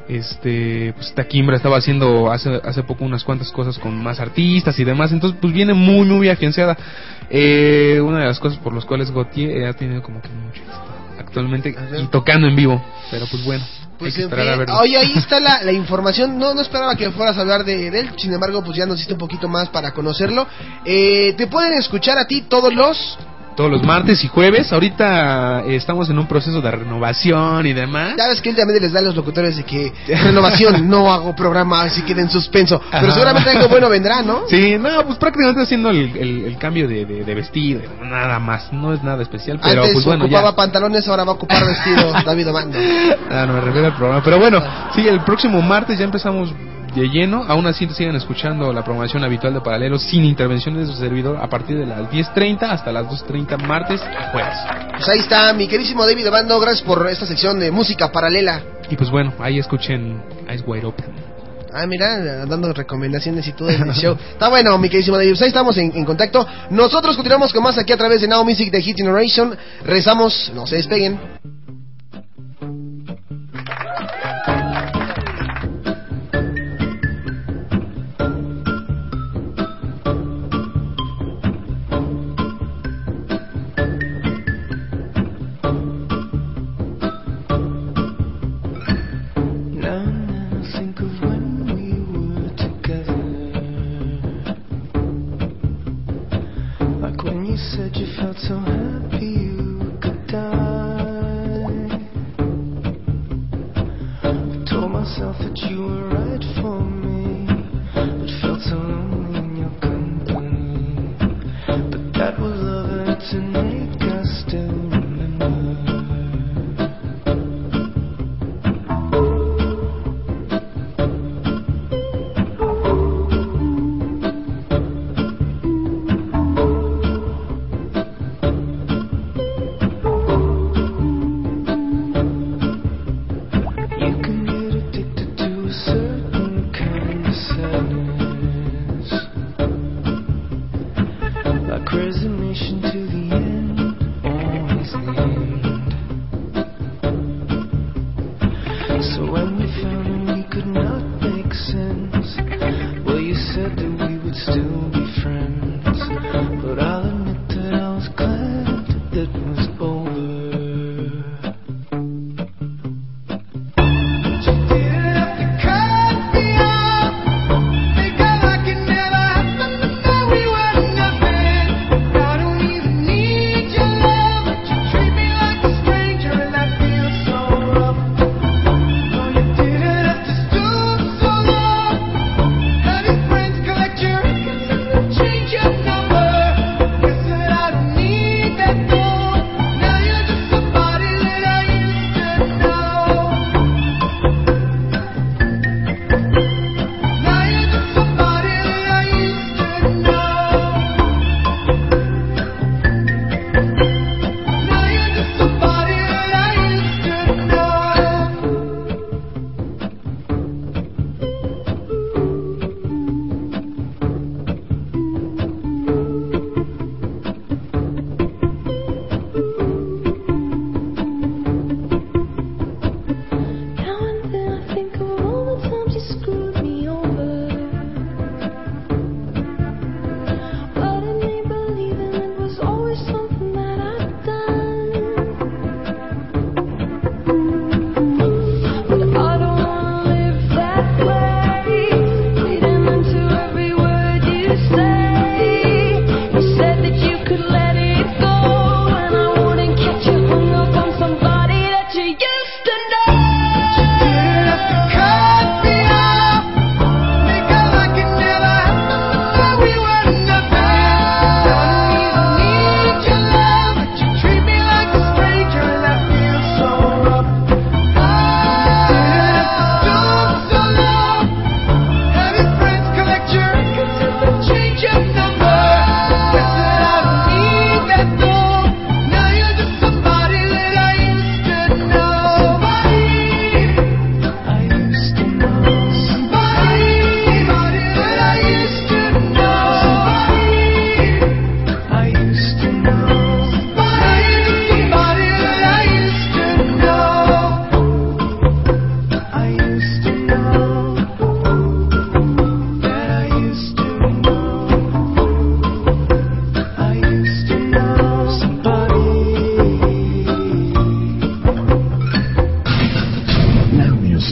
este, pues esta Kimbra estaba haciendo hace, hace poco unas cuantas cosas con más artistas y demás, entonces pues viene muy muy agenciada. Eh, una de las cosas por las cuales Gautier ha tenido como que mucho actualmente y tocando en vivo, pero pues bueno, Pues en fin, oye, ahí está la, la información. No, no esperaba que fueras a hablar de, de él. Sin embargo, pues ya nos diste un poquito más para conocerlo. Eh, te pueden escuchar a ti todos los. Todos los martes y jueves. Ahorita eh, estamos en un proceso de renovación y demás. Ya ves que últimamente les da a los locutores de que renovación, no hago programa, así queda en suspenso. Pero seguramente algo bueno vendrá, ¿no? Sí, no, pues prácticamente haciendo el, el- el cambio de, de, de vestido, nada más. No es nada especial, pero Antes pues bueno, ocupaba ya. pantalones, ahora va a ocupar vestido David Omando. Ah, no me refiero al programa. Pero bueno, sí, el próximo martes ya empezamos de lleno. Aún así sigan escuchando la programación habitual de Paralelos sin intervenciones de su servidor a partir de las 10.30 hasta las 2.30 martes y jueves. Pues ahí está, mi querísimo David Omando. Gracias por esta sección de música paralela. Y pues bueno, ahí escuchen Eyes Wide Open. Ah, mira, dando recomendaciones y todo en el show. Está bueno, mi queridísimo David. Pues ahí estamos en, en contacto. Nosotros continuamos con más aquí a través de Now Music de Hit Generation. Rezamos, no se despeguen. That was love and to make us still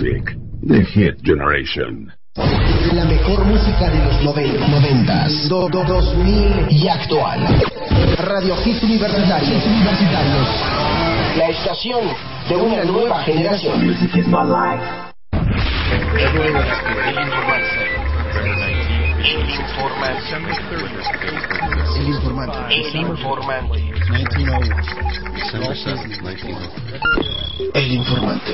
Music, The Hit Generation. La mejor música de los 90, 90 do, do- 2000 y actual. Radio Hits Universitarios. Universitarios. La estación de una nueva generación. El informante. El informante. El informante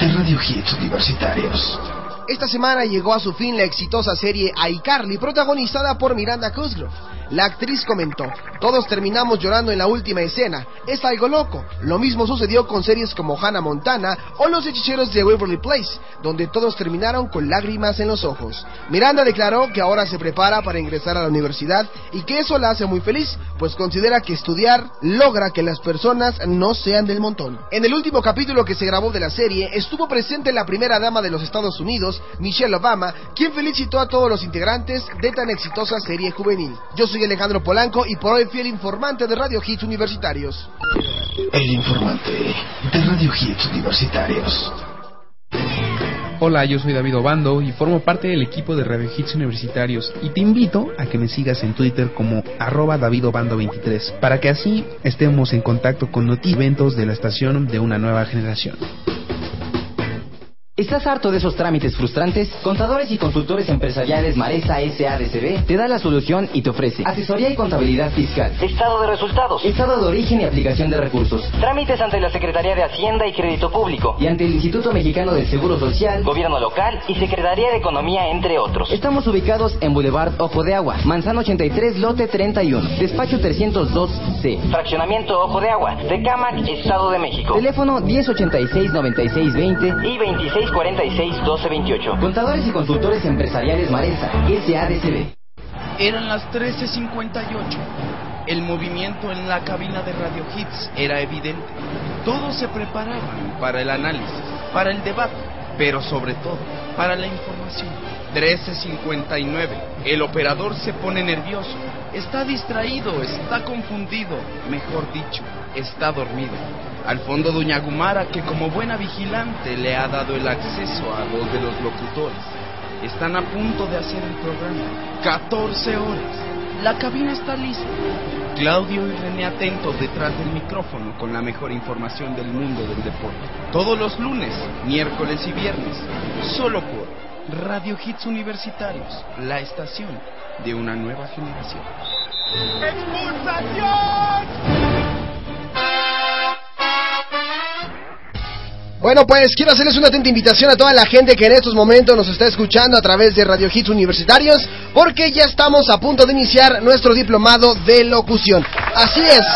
de Radio Hits Universitarios. Esta semana llegó a su fin la exitosa serie iCarly, protagonizada por Miranda Cosgrove. La actriz comentó, todos terminamos llorando en la última escena, es algo loco. Lo mismo sucedió con series como Hannah Montana o Los Hechiceros de Waverly Place, donde todos terminaron con lágrimas en los ojos. Miranda declaró que ahora se prepara para ingresar a la universidad y que eso la hace muy feliz, pues considera que estudiar logra que las personas no sean del montón. En el último capítulo que se grabó de la serie, estuvo presente la primera dama de los Estados Unidos, Michelle Obama, quien felicitó a todos los integrantes de tan exitosa serie juvenil. Yo soy Alejandro Polanco y por hoy fui el informante de Radio Hits Universitarios. El informante de Radio Hits Universitarios. Hola, yo soy David Obando y formo parte del equipo de Radio Hits Universitarios y te invito a que me sigas en Twitter como arroba davidobando23 para que así estemos en contacto con noti eventos de la estación de una nueva generación. ¿Estás harto de esos trámites frustrantes? Contadores y consultores empresariales Maresa SADCB te da la solución y te ofrece asesoría y contabilidad fiscal, estado de resultados, estado de origen y aplicación de recursos, trámites ante la Secretaría de Hacienda y Crédito Público y ante el Instituto Mexicano del Seguro Social, Gobierno Local y Secretaría de Economía, entre otros. Estamos ubicados en Boulevard Ojo de Agua, Manzano 83, lote 31, despacho 302C, fraccionamiento Ojo de Agua, Tecámac, Estado de México. Teléfono 1086-9620 y 2646-1228. Contadores y consultores empresariales Maresa, SADCB. Eran las 13.58. El movimiento en la cabina de Radio Hits era evidente. Todos se preparaban para el análisis, para el debate, pero sobre todo para la información. 13.59. El operador se pone nervioso. Está distraído, está confundido. Mejor dicho, está dormido. Al fondo Doña Gumara, que como buena vigilante le ha dado el acceso a voz de los locutores. Están a punto de hacer el programa. 14 horas. La cabina está lista. Claudio y René atentos detrás del micrófono con la mejor información del mundo del deporte. Todos los lunes, miércoles y viernes. Solo por Radio Hits Universitarios, la estación de una nueva generación. Bueno, pues quiero hacerles una atenta invitación a toda la gente que en estos momentos nos está escuchando a través de Radio Hits Universitarios, porque ya estamos a punto de iniciar nuestro diplomado de locución. Así es.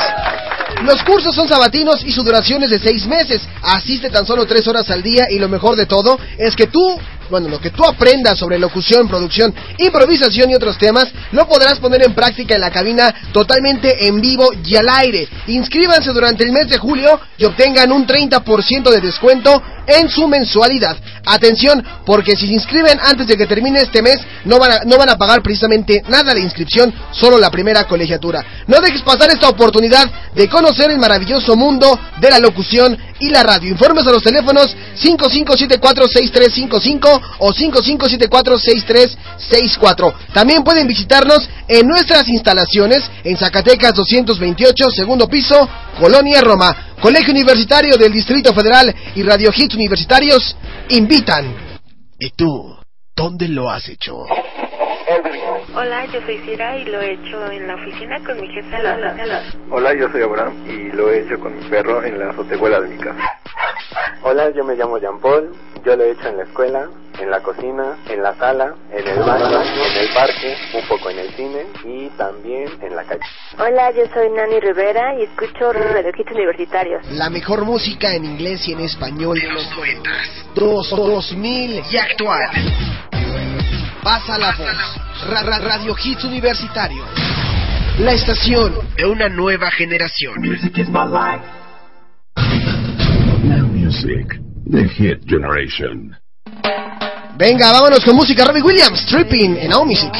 Los cursos son sabatinos y su duración es de seis meses. Asiste tan solo tres horas al día y lo mejor de todo es que tú, bueno, lo que tú aprendas sobre locución, producción, improvisación y otros temas, lo podrás poner en práctica en la cabina totalmente en vivo y al aire. Inscríbanse durante el mes de julio y obtengan un 30% de descuento en su mensualidad. Atención, porque si se inscriben antes de que termine este mes, no van a, no van a pagar precisamente nada de inscripción, solo la primera colegiatura. No dejes pasar esta oportunidad de conocer el maravilloso mundo de la locución y la radio. Informes a los teléfonos 5574-6355 o 5574-6364. También pueden visitarnos en nuestras instalaciones en Zacatecas 228, segundo piso, Colonia Roma. Colegio Universitario del Distrito Federal y Radio Hits Universitarios invitan. ¿Y tú? ¿Dónde lo has hecho? Hola, yo soy Cira y lo he hecho en la oficina con mi jefe Lola. Hola, yo soy Abraham y lo he hecho con mi perro en la azotehuela de mi casa. Hola, yo me llamo Jean Paul, yo lo he hecho en la escuela, en la cocina, en la sala, en el baño, en el parque, un poco en el cine y también en la calle. Hola, yo soy Nani Rivera y escucho Radio Hits Universitarios. La mejor música en inglés y en español de los 90, dos, 2000 y actual. Pasa la voz. Ra- ra- Radio Hits Universitario. La estación de una nueva generación. Now Music, The Hit Generation. Venga, vámonos con música. Robbie Williams, Tripping en Now Music.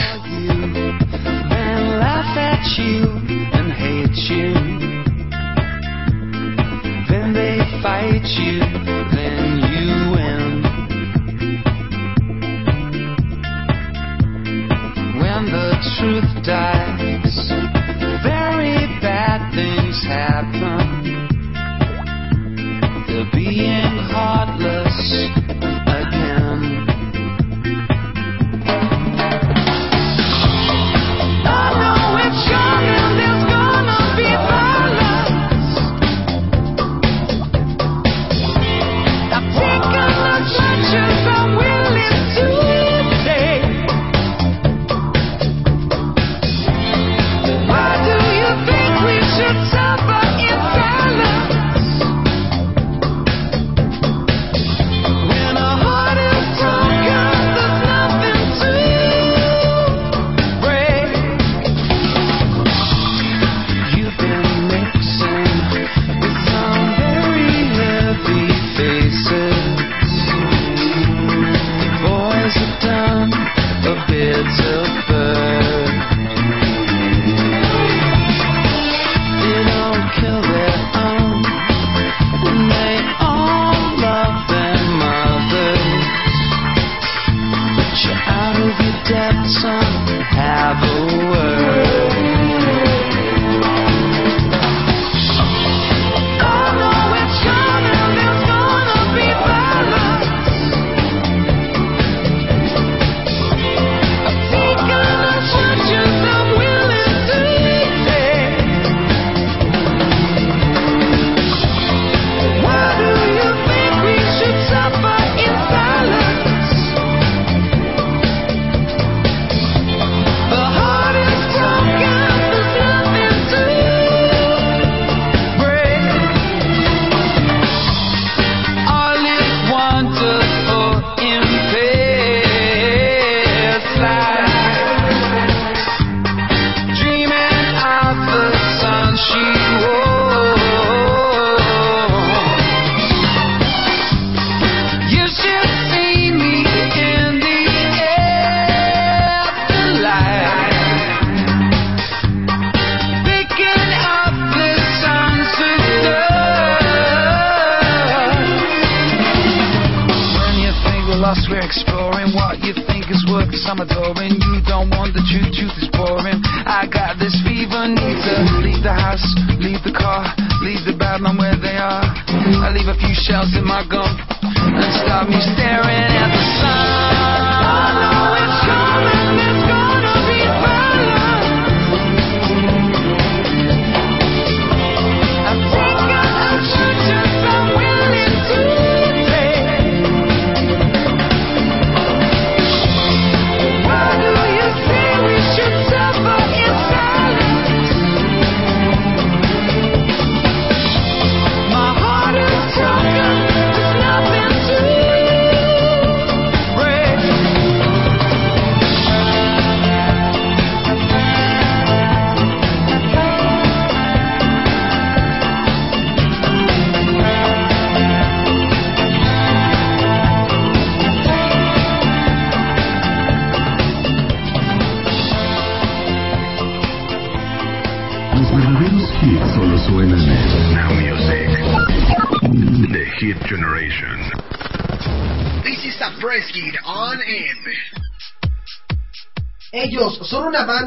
and laugh at you and hate you. Then they fight you, truth dies, very bad things happen. The being heartless.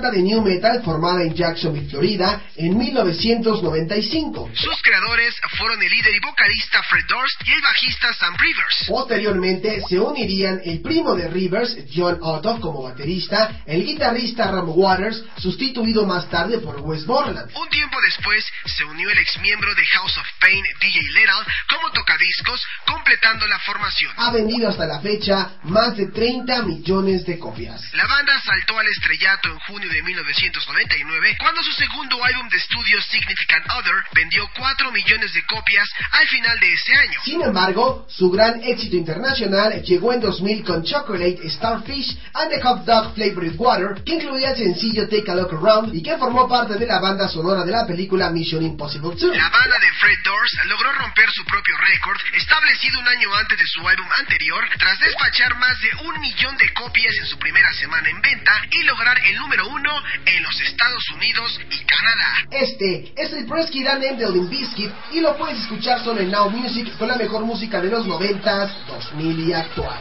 Banda de new metal formada en Jacksonville, Florida, en 1995. Sus creadores fueron el líder y vocalista Fred Durst y el bajista Sam Rivers. Posteriormente se unirían el primo de Rivers, John Otto, como baterista, el guitarrista Ram Waters, sustituido más tarde por Wes Borland. Después se unió el ex miembro de House of Pain, DJ Lethal, como tocadiscos, completando la formación. Ha vendido hasta la fecha más de 30 millones de copias. La banda saltó al estrellato en junio de 1999 cuando su segundo álbum de estudio Significant Other vendió 4 millones de copias al final de ese año. Sin embargo, su gran éxito internacional llegó en 2000 con Chocolate, Starfish and the Hot Dog Flavored Water, que incluía el sencillo Take a Look Around y que formó parte de la banda sonora de la película Mission Impossible 2. La banda de Fred Durst logró romper su propio récord, establecido un año antes de su álbum anterior, tras despachar más de un millón de copias en su primera semana en venta y lograr el número uno en los Estados Unidos y Canadá. Este es el Press Kid Anthem de Limp Bizkit y lo puedes escuchar solo en Now Music con la mejor música de los 90s, 2000 y actual.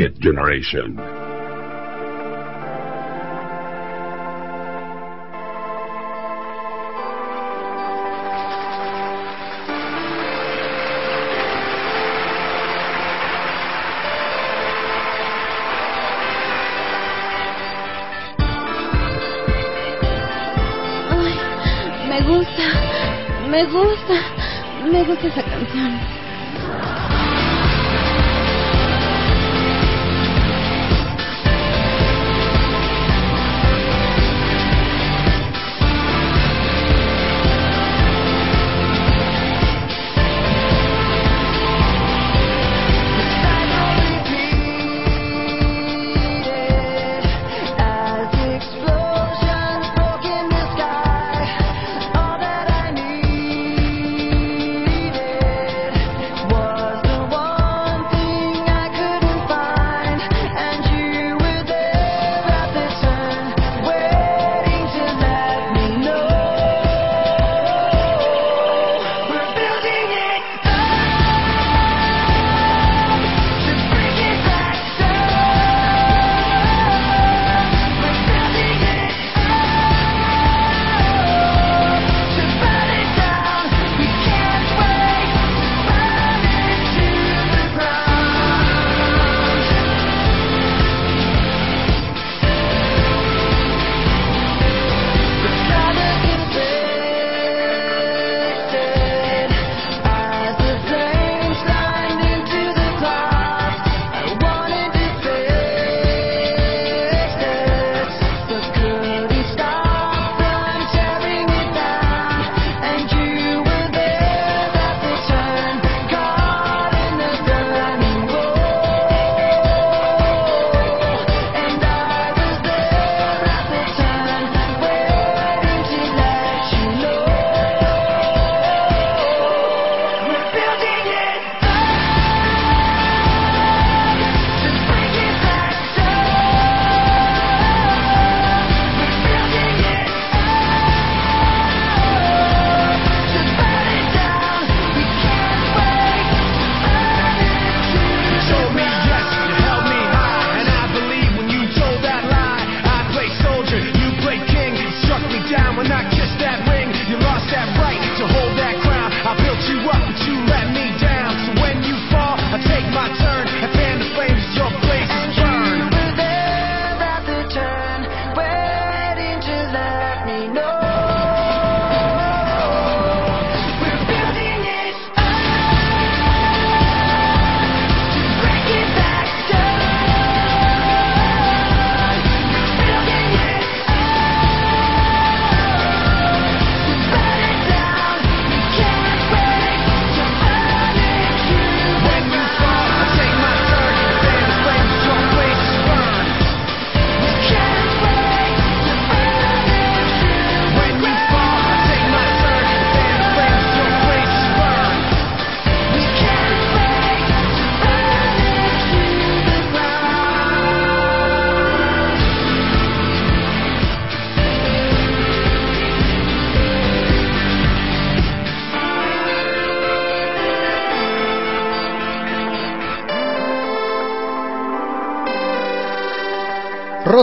Hit Generation. Ay, me gusta, me gusta, me gusta esa canción.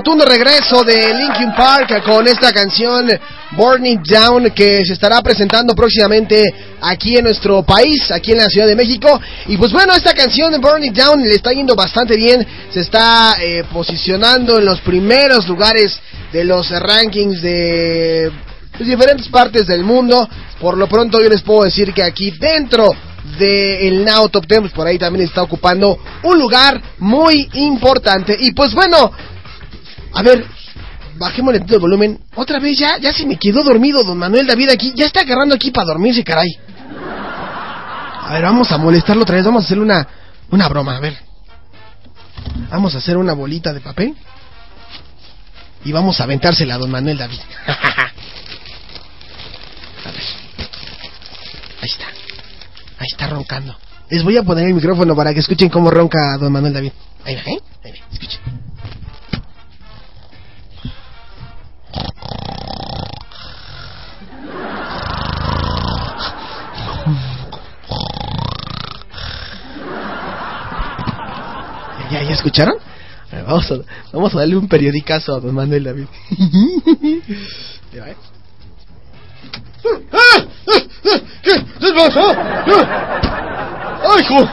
Rotundo regreso de Linkin Park con esta canción Burning Down que se estará presentando próximamente aquí en nuestro país, aquí en la Ciudad de México. Y pues bueno, esta canción de Burning Down le está yendo bastante bien, se está eh, posicionando en los primeros lugares de los rankings de pues, diferentes partes del mundo. Por lo pronto yo les puedo decir que aquí dentro del Now Top 10, pues por ahí también está ocupando un lugar muy importante. Y pues bueno, a ver, bajémosle el volumen. Otra vez ya, ya se me quedó dormido don Manuel David aquí. Ya está agarrando aquí para dormirse, caray. A ver, vamos a molestarlo otra vez. Vamos a hacerle una, una broma, a ver. Vamos a hacer una bolita de papel. Y vamos a aventársela a don Manuel David. a ver. Ahí está. Ahí está roncando. Les voy a poner el micrófono para que escuchen cómo ronca don Manuel David. Ahí va, ¿eh? Ahí va, escuchen. Ya, ya, ¿Ya escucharon? Vamos a, vamos a darle un periodicazo a don Manuel David. Ya, ¿eh? ¿Qué? ¿Qué pasó? ¡Ay, hijo!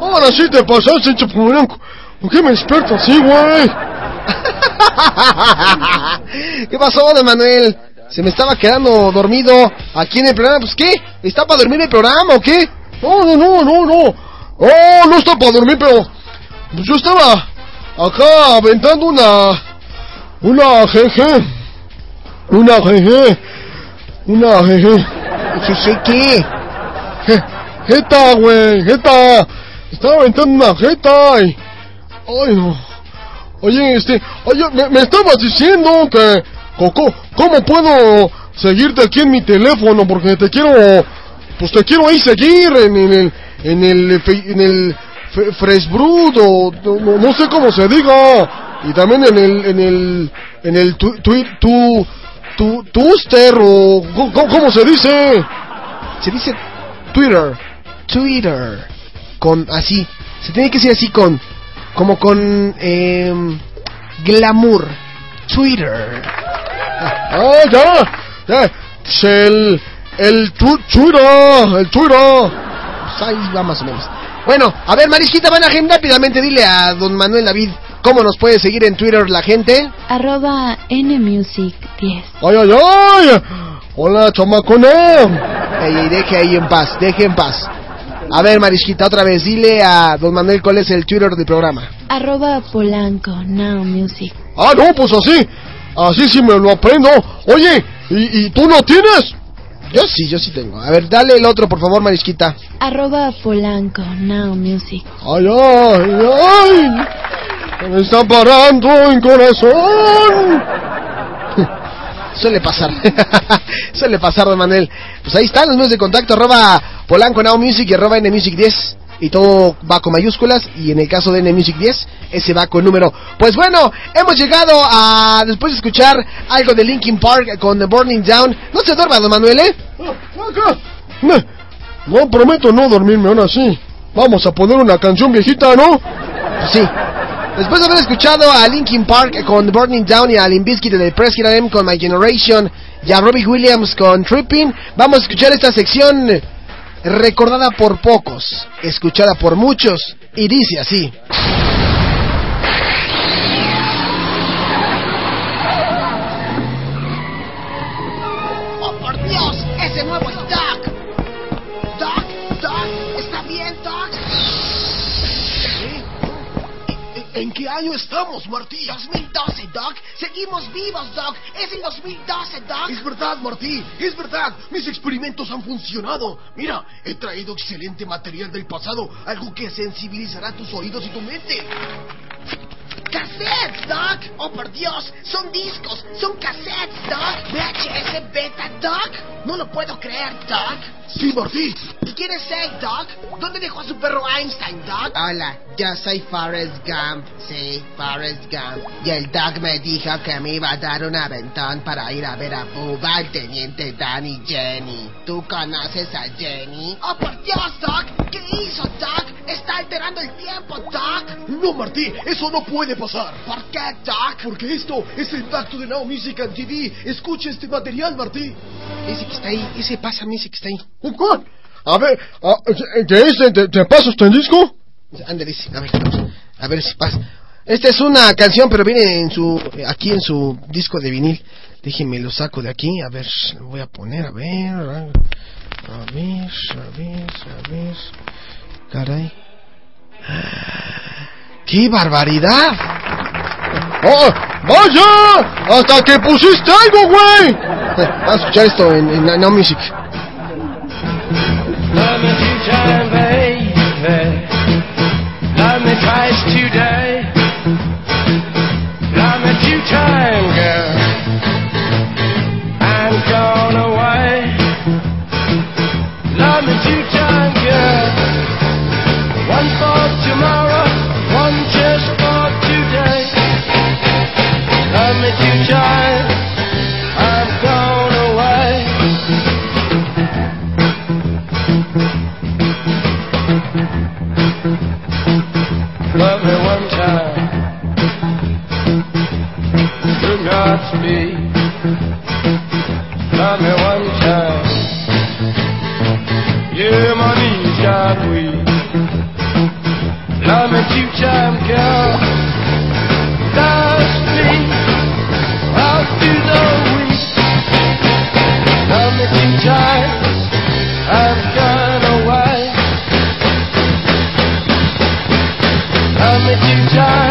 Ahora sí te pasaste, Chapo Blanco. ¿Por qué me despierto así, güey? ¿Qué pasó, don Manuel? Se me estaba quedando dormido aquí en el programa. Pues, ¿qué? ¿Está para dormir el programa o qué? No, no, no, no, no. Oh, no está para dormir, pero... Pues yo estaba acá aventando una... Una GG. Una GG. Una GG. ¿GG qué? Jeta, güey, jeta. Estaba aventando una jeta y... Ay, no. Oye, este... Oye, me, me estabas diciendo que... Coco, ¿cómo puedo seguirte aquí en mi teléfono? Porque te quiero... Pues te quiero ahí seguir en, en el... En el... En el... fe- Fresbrud o... No, no- sé cómo se diga. Y también en el... En el... En el... Tu... Tu... tu tu, Tuster o... ¿cómo, ¿Cómo se dice? Se dice Twitter. Twitter. Con así. Se tiene que decir así con. Como con. em, glamour. Twitter. Ah, ya, ya. El, el tu, Twitter, el Twitter. Pues ahí va más o menos. Bueno, a ver, Marisquita Banajem, rápidamente dile a don Manuel David cómo nos puede seguir en Twitter la gente. Arroba NMusic10. Ay, ay, ay. Hola, chamacona. Ey, ey, deje ahí en paz, deje en paz. A ver, Marisquita, otra vez, dile a don Manuel cuál es el Twitter del programa. Arroba Polanco Now Music. Ah, no, pues así. Así sí me lo aprendo. Oye, ¿y, y tú no tienes? Yo sí, yo sí tengo. A ver, dale el otro, por favor, Marisquita. Arroba Polanco Now Music. Ay, ay, ay. Me está parando el corazón. Suele pasar. Suele pasar, don Manuel. Pues ahí están los medios de contacto, arroba Polanco Now Music y arroba NMusic 10. Y todo va con mayúsculas. Y en el caso de NMusic 10, ese va con número. Pues bueno, hemos llegado a, después de escuchar algo de Linkin Park con The Burning Down. No se duerma, don Manuel, ¿eh? Me- No prometo no dormirme ahora sí. Vamos a poner una canción viejita, ¿no? Sí. Después de haber escuchado a Linkin Park con Burning Down y a Limp Bizkit de Press Hit AM con My Generation y a Robbie Williams con Tripping, vamos a escuchar esta sección recordada por pocos, escuchada por muchos y dice así. ¿En qué año estamos, Martí? 2012, Doc. Seguimos vivos, Doc. Es el 2012, Doc. Es verdad, Martí, es verdad. Mis experimentos han funcionado. Mira, he traído excelente material del pasado, algo que sensibilizará tus oídos y tu mente. ¡Cassettes, Doc! ¡Oh, por Dios! ¡Son discos! ¡Son cassettes, Doc! ¿VHS beta, Doc? No lo puedo creer, Doc. Sí, Martí. ¿Y quién es él, Doc? ¿Dónde dejó a su perro Einstein, Doc? Hola, yo soy Forrest Gump, sí, Forrest Gump. Y el Doc me dijo que me iba a dar un aventón para ir a ver a Bubba, el teniente Dan y Jenny. ¿Tú conoces a Jenny? ¡Oh, por Dios, Doc! ¿Qué hizo, Doc? Está alterando el tiempo, Doc. No, Martí, eso no puede pasar. ¿Por qué, Doc? Porque esto es el impacto de Now Music and TV. Escucha este material, Martí. Ese que está ahí, ese pásame ese que está ahí. ¿Cuál? A ver, ah, ¿qué es? ¿Te, te paso este disco? Ándale, a ver, a ver si pasa. Esta es una canción, pero viene en su, aquí en su disco de vinil. Déjenme lo saco de aquí, a ver, lo voy a poner, a ver, a ver, a ver, a ver, a ver. Caray. ¡Qué barbaridad! ¡Oh, vaya! ¡Hasta que pusiste algo, güey! Vamos a escuchar esto en, en No Music. Love today. love me one time. Do not speak. Love me one time. Yeah, my knees got weak. Love me two time, girl. Last me. I'll do the weak. Love me two time. Love me two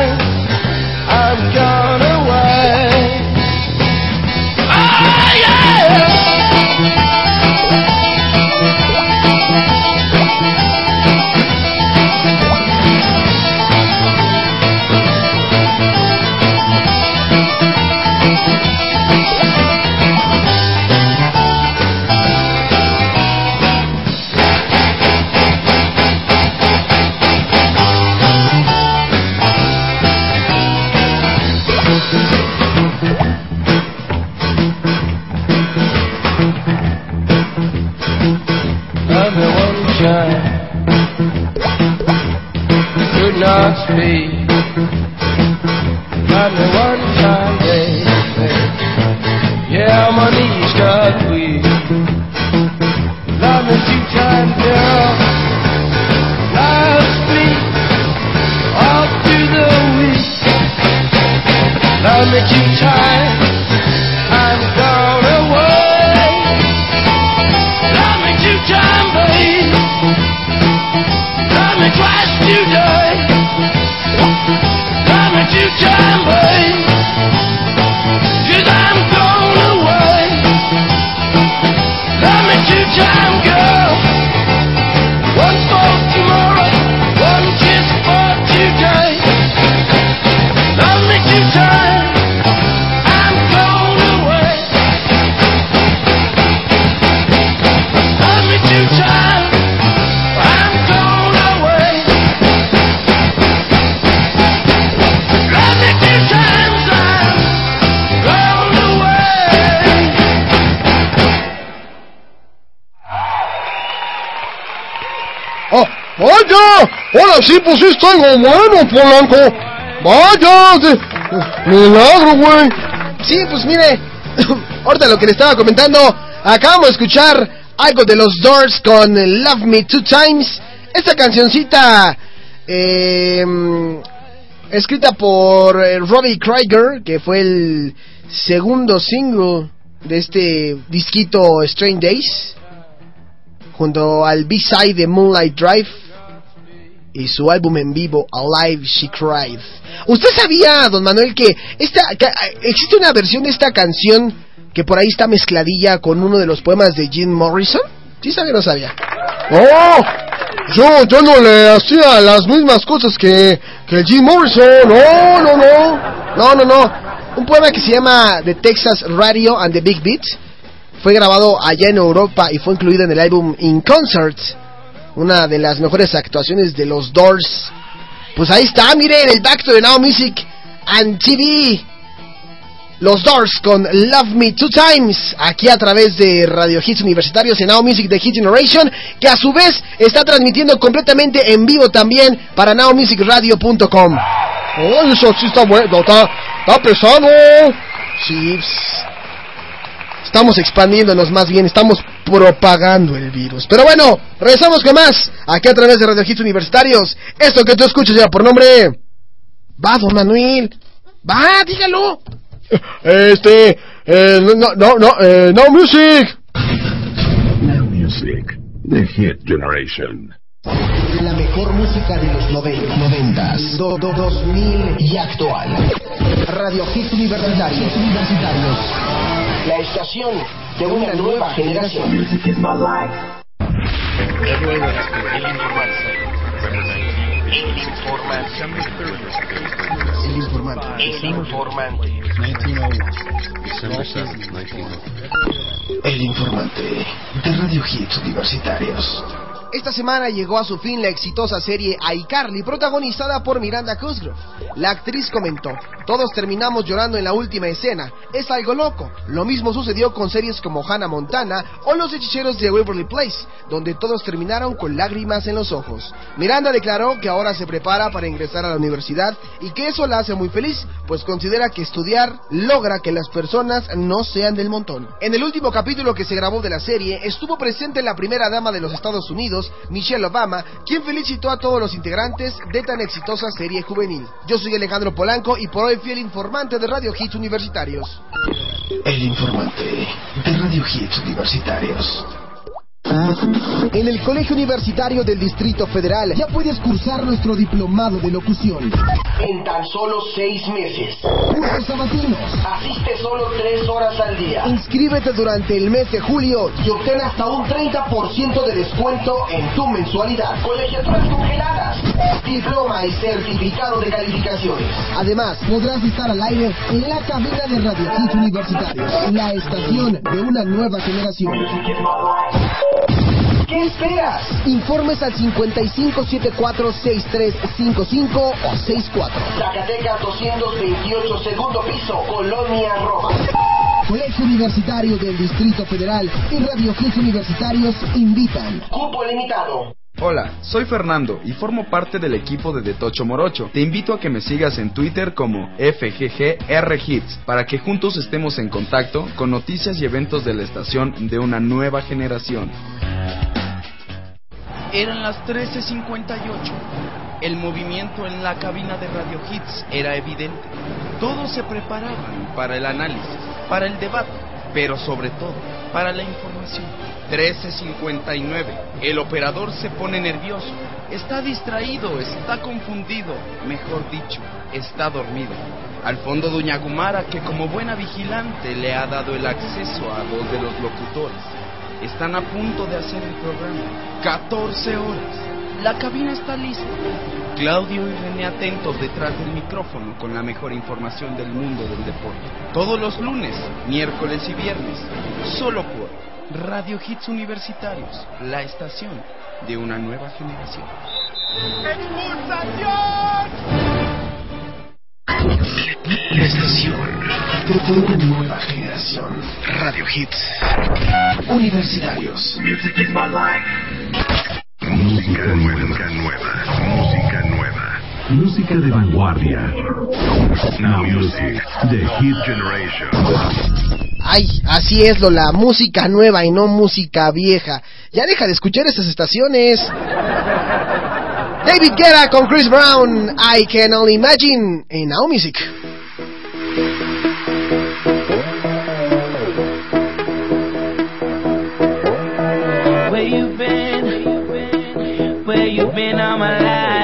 sí pusiste algo bueno, Polanco. Vaya, de- milagro, güey. Sí, pues mire, ahorita lo que le estaba comentando, acabamos de escuchar algo de los Doors con Love Me Two Times. Esta cancioncita, eh, escrita por eh, Robbie Krieger, que fue el segundo single de este disquito Strange Days, junto al B-side de Moonlight Drive y su álbum en vivo Alive She Cried. ¿Usted sabía, don Manuel, que esta que, eh, existe una versión de esta canción que por ahí está mezcladilla con uno de los poemas de Jim Morrison? ¿Sí sabía o no sabía? ¡Oh! Yo, yo no le hacía las mismas cosas que, que Jim Morrison. No, no, no. No, no, no. Un poema que se llama The Texas Radio and the Big Beat fue grabado allá en Europa y fue incluido en el álbum In Concert, una de las mejores actuaciones de los Doors. Pues ahí está, miren, el Back to the Now Music and TV. Los Doors con Love Me Two Times, aquí a través de Radio Hits Universitarios en Now Music de Hit Generation, que a su vez está transmitiendo completamente en vivo también para nowmusicradio.com. ¡Oh, eso sí está bueno! ¡Está, está pesado! Sí, estamos expandiéndonos más bien, estamos propagando el virus. Pero bueno, regresamos con más, aquí a través de Radio Hits Universitarios. Esto que tú escuchas ya por nombre... Va, don Manuel. Va, dígalo. Este, eh, no, no, no, eh, no music. Now Music, The Hit Generation. La mejor música de los 90, 90 do, do- 2000 y actual. Radio Hits Universitarios. Universitarios. La estación de una nueva generación. El informante. El informante. El informante. El informante de Radio Hits Universitarios. Esta semana llegó a su fin la exitosa serie iCarly, protagonizada por Miranda Cosgrove. La actriz comentó, todos terminamos llorando en la última escena, es algo loco. Lo mismo sucedió con series como Hannah Montana o Los Hechiceros de Waverly Place, donde todos terminaron con lágrimas en los ojos. Miranda declaró que ahora se prepara para ingresar a la universidad y que eso la hace muy feliz, pues considera que estudiar logra que las personas no sean del montón. En el último capítulo que se grabó de la serie, estuvo presente la primera dama de los Estados Unidos, Michelle Obama, quien felicitó a todos los integrantes de tan exitosa serie juvenil. Yo soy Alejandro Polanco y por hoy fui el informante de Radio Hits Universitarios. El informante de Radio Hits Universitarios. En el Colegio Universitario del Distrito Federal ya puedes cursar nuestro diplomado de locución. En tan solo seis meses. Cursos sabatinos. Asiste solo tres horas al día. Inscríbete durante el mes de julio y obtén hasta un 30% de descuento en tu mensualidad. Colegiaturas congeladas. Diploma y certificado de calificaciones. Además, podrás estar al aire en la cabina de Radio Hits Universitarios, la estación de una nueva generación. ¿Qué esperas? Informes al 5574-6355 o 64. Zacatecas 228, segundo piso, Colonia Roma. Colegio Universitario del Distrito Federal y Radio Hits Universitarios invitan. Cupo limitado. Hola, soy Fernando y formo parte del equipo de Detocho Morocho. Te invito a que me sigas en Twitter como FGGRHits para que juntos estemos en contacto con noticias y eventos de la estación de una nueva generación. Eran las 13:58. El movimiento en la cabina de Radio Hits era evidente. Todos se preparaban para el análisis, para el debate, pero sobre todo para la información. 13:59. El operador se pone nervioso. Está distraído, está confundido. Mejor dicho, está dormido. Al fondo Doña Gumara, que como buena vigilante le ha dado el acceso a dos de los locutores. Están a punto de hacer el programa. 14 horas. La cabina está lista. Claudio y René atentos detrás del micrófono con la mejor información del mundo del deporte. Todos los lunes, miércoles y viernes. Solo por Radio Hits Universitarios, la estación de una nueva generación. La estación de una nueva generación. Radio Hits Universitarios. Música nueva, nueva, música nueva. Música de vanguardia. Now Music, The Hit Generation. Ay, así es, Lola, música nueva y no música vieja. Ya deja de escuchar esas estaciones. David Guerra con Chris Brown, I Can Only Imagine, en Now Music. You been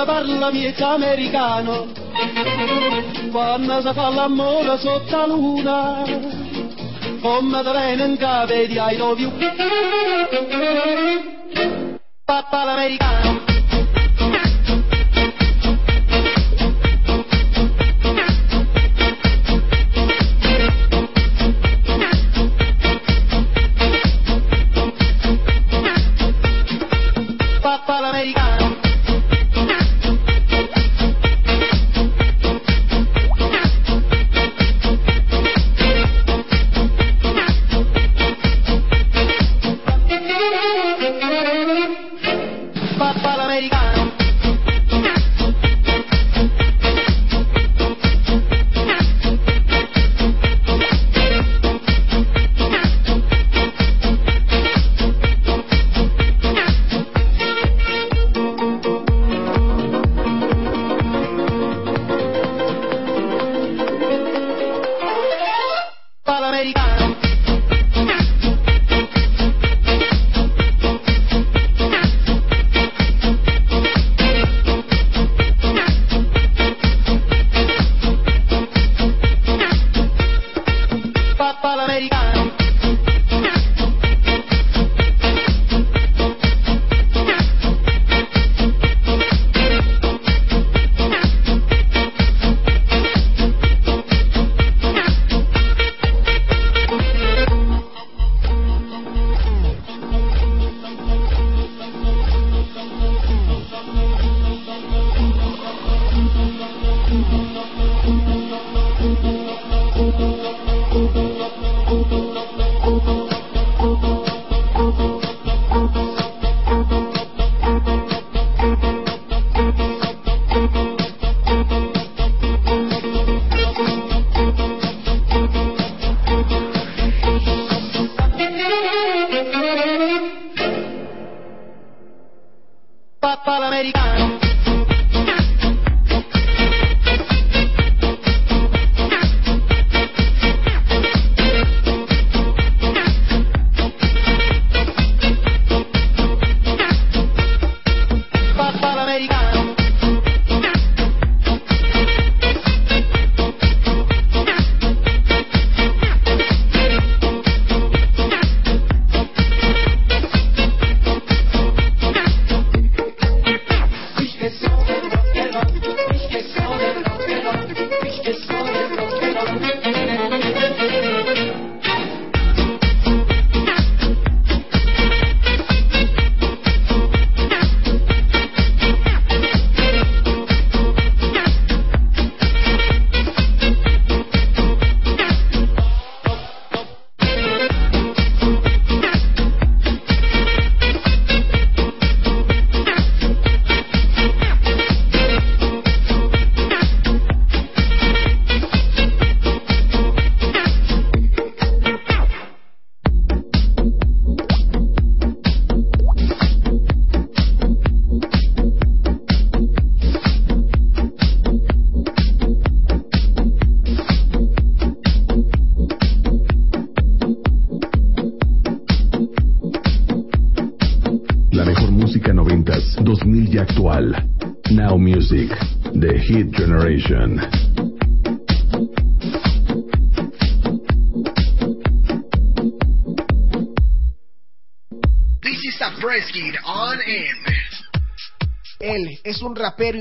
La parla miezza americano, quando si fa l'amore sotto la luna, te viene in capo di I love you. Papà l'americano.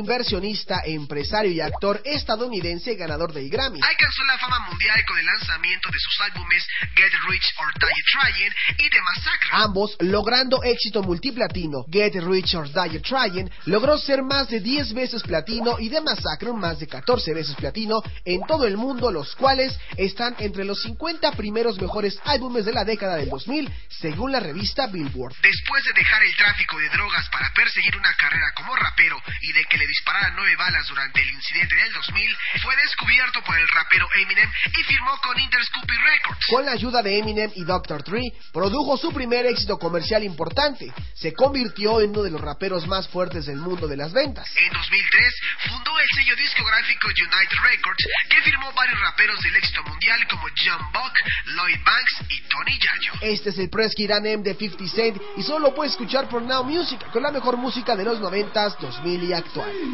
Inversionista, empresario y actor estadounidense ganador del Grammy. Alcanzó la fama mundial con el lanzamiento de sus álbumes Get Rich or Die Trying y The Massacre. Ambos logrando éxito multiplatino. Get Rich or Die Trying logró ser más de 10 veces platino y The Massacre más de 14 veces platino en todo el mundo, los cuales están entre los 50 primeros mejores álbumes de la década del 2000, según la revista Billboard. Después de dejar el tráfico de drogas para perseguir una carrera como como rapero y de que le dispararan nueve balas durante el incidente del 2000, fue descubierto por el rapero Eminem y firmó con Interscoopy Records. Con la ayuda de Eminem y Dr. Dre, produjo su primer éxito comercial importante. Se convirtió en uno de los raperos más fuertes del mundo de las ventas. En 2003 fundó el sello discográfico United Records, que firmó varios raperos del éxito mundial como John Buck, Lloyd Banks y Tony Yayo. Este es el Press Kid M de 50 Cent y solo lo puedes escuchar por Now Music con la mejor música de los 90s, 2000 y actual.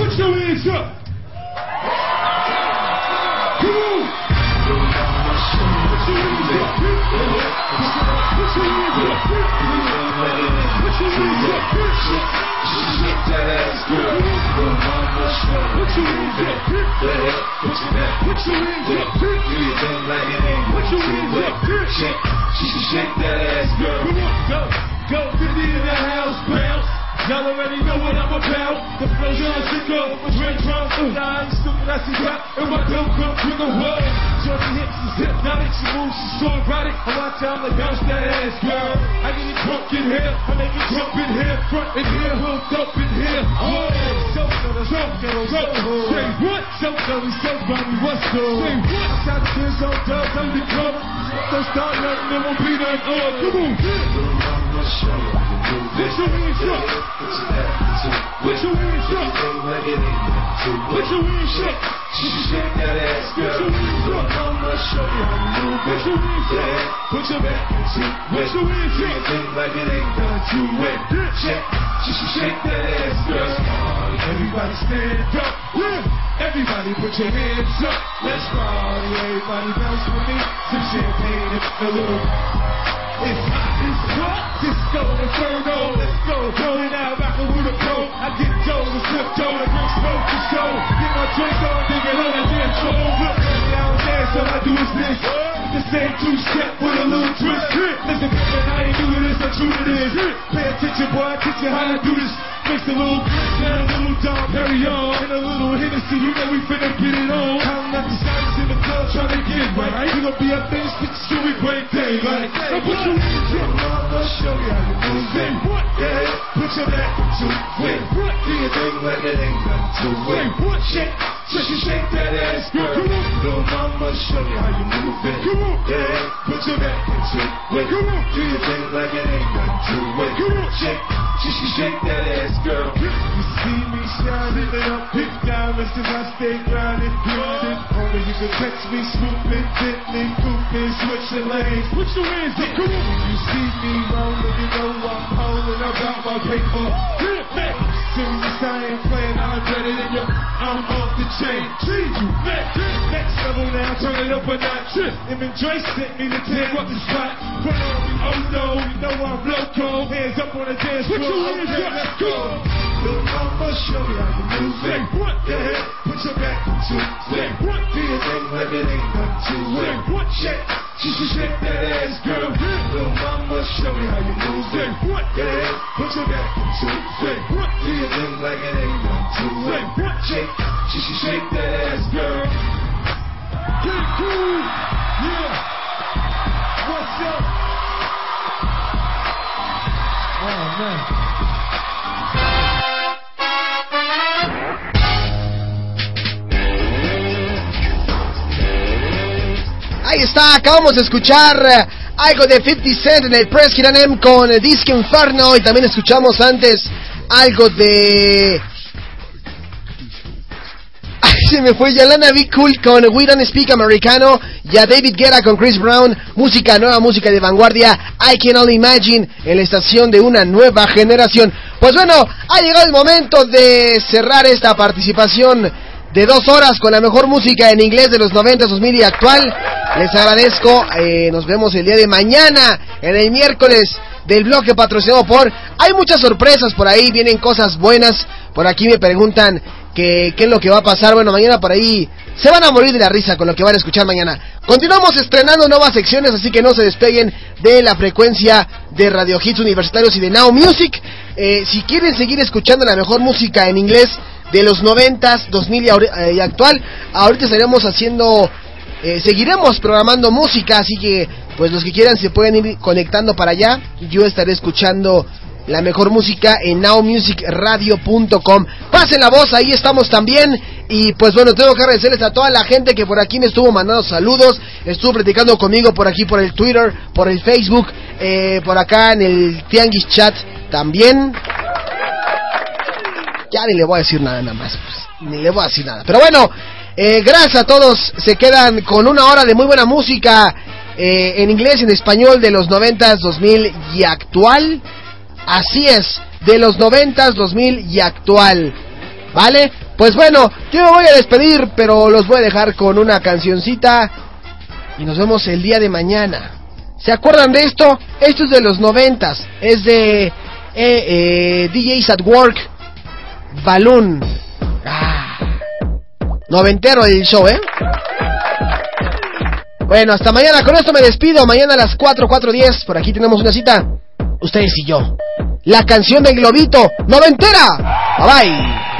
Put your hands up. Come on. Put your hands up. Put your hands up. Put your hands up. Shake that ass, girl. Put your hands up. Put your hands up. Do your thing like it ain't Hands up. Shake, shake that ass, girl. Go, go, 50 in the house, bounce. Y'all already know what I'm about. The flow's on sicker, red drums, nine, stupid as he got, and my dope comes with the wood. Shorty hips is hypnotic, she moves, she's so erotic. I want time to bounce that ass, girl. I get it drunk in here, I make it jump in here, front in here, hooked up in here. Oh, so gonna, so gonna, so Say what? So gonna, so mommy, what's up? Say what? Trying to kiss on dubs, I'm the club. Don't start nothing, there won't be nothing. Oh, uh, come on. Put your back to it. If it ain't like it ain't meant to it. Shake, shake that ass, girl. I'ma show you how to move it. Put your back to it. If it ain't like it ain't done to it. Shake, shake that ass, girl. Everybody stand up. Everybody put your hands up. Let's party. Everybody bounce with me. Some champagne and the room. It's hot, it's hot, disco inferno. Oh, let's go, it out, rockin' with a pro. I get dough, the slip dough, I bring smoke to show. Get my drink on, nigga, on that damn show. Look, down there, all I do is this. The same two step with a little twist. Listen, man, I ain't doing this, I'm true to this. Pay attention, boy, I teach you how to do this. Mix a little and a little Dom Perignon and a little Hennessy. You know we finna get it on. Up the shots in the club, trying to get it right. We gon' be up in this bitch till we break daylight. Now put your hands up. I'ma show you how to move it. Yeah, put your back to it. Do your thing like it ain't nothing to it. Shake, shake, shake that ass, girl. Little mama, show you how you move it. Yeah, put your back into it. Do your thing like it ain't nothing to it. Shake, shake, shake that ass, girl. You see me shining it up, big diamonds, and I stay grinding, grinding. Homie, you can catch me swooping, Bentley, cooping, switching lanes. Put your hands up, come on. You see me rolling, you know I'm holding about my paper. Serious, I ain't playing, I'm better than you. I'm off the chain. You next, level now, turn it up a notch. Him and Dre sent me to tear up the spot. Put on me, oh no, you know I'm loco. Hands up on the dance floor. Put your hands up, let's go. Mama, show you how to move it. What? Yeah, put your back into it. What? Do your thing like it ain't nothing to it. What? Shake, she should shake that ass, girl. Little mama, show me how you move it. What? Yeah, put your back into it. What? Do your thing like it ain't nothing to it. What? Shake, she should shake that ass, girl. Get cool, yeah. What's up? Oh man. Ahí está, acabamos de escuchar eh, algo de 50 Cent en el Press Kid M con el Disco Inferno y también escuchamos antes algo de... Ay, se me fue Yalana Be Cool con We Don't Speak Americano y a David Guerra con Chris Brown, música nueva, música de vanguardia, I Can Only Imagine en la estación de una nueva generación. Pues bueno, ha llegado el momento de cerrar esta participación de dos horas con la mejor música en inglés de los 90, 2000 y actual. Les agradezco, eh, nos vemos el día de mañana, en el miércoles del bloque patrocinado por... Hay muchas sorpresas por ahí, vienen cosas buenas. Por aquí me preguntan que, qué es lo que va a pasar. Bueno, mañana por ahí se van a morir de la risa con lo que van a escuchar mañana. Continuamos estrenando nuevas secciones, así que no se despeguen de la frecuencia de Radio Hits Universitarios y de Now Music. Eh, si quieren seguir escuchando la mejor música en inglés de los 90s, 2000 y, eh, y actual, ahorita estaremos haciendo... eh, seguiremos programando música, así que pues los que quieran se pueden ir conectando para allá. Yo estaré escuchando la mejor música en nowmusicradio.com. Pasen la voz, ahí estamos también. Y pues bueno, tengo que agradecerles a toda la gente que por aquí me estuvo mandando saludos. Estuvo platicando conmigo por aquí, por el Twitter, por el Facebook, eh, por acá en el Tianguis Chat también. Ya ni le voy a decir nada nada más. pues, ni le voy a decir nada. Pero bueno, eh, gracias a todos. Se quedan con una hora de muy buena música. eh, en inglés, en español, de los 90s, 2000 y actual. Así es, de los 90s, 2000 y actual. ¿Vale? Pues bueno, yo me voy a despedir, pero los voy a dejar con una cancioncita. Y nos vemos el día de mañana. ¿Se acuerdan de esto? Esto es de los 90s. Es de eh, eh, DJs at Work. Balloon. Ah, noventero el show, ¿eh? Bueno, hasta mañana. Con esto me despido. Mañana a las 4, 4.10. Por aquí tenemos una cita. Ustedes y yo. La canción del globito. Noventera. Bye bye.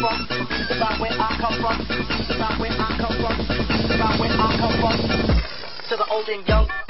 From. About where I come from. About where I come from. About where I come from. To the old and young.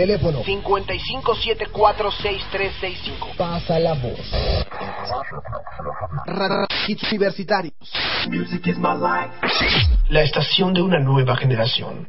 Teléfono 55746365. Pasa la voz. Universitarios. Music is my life. La estación de una nueva generación.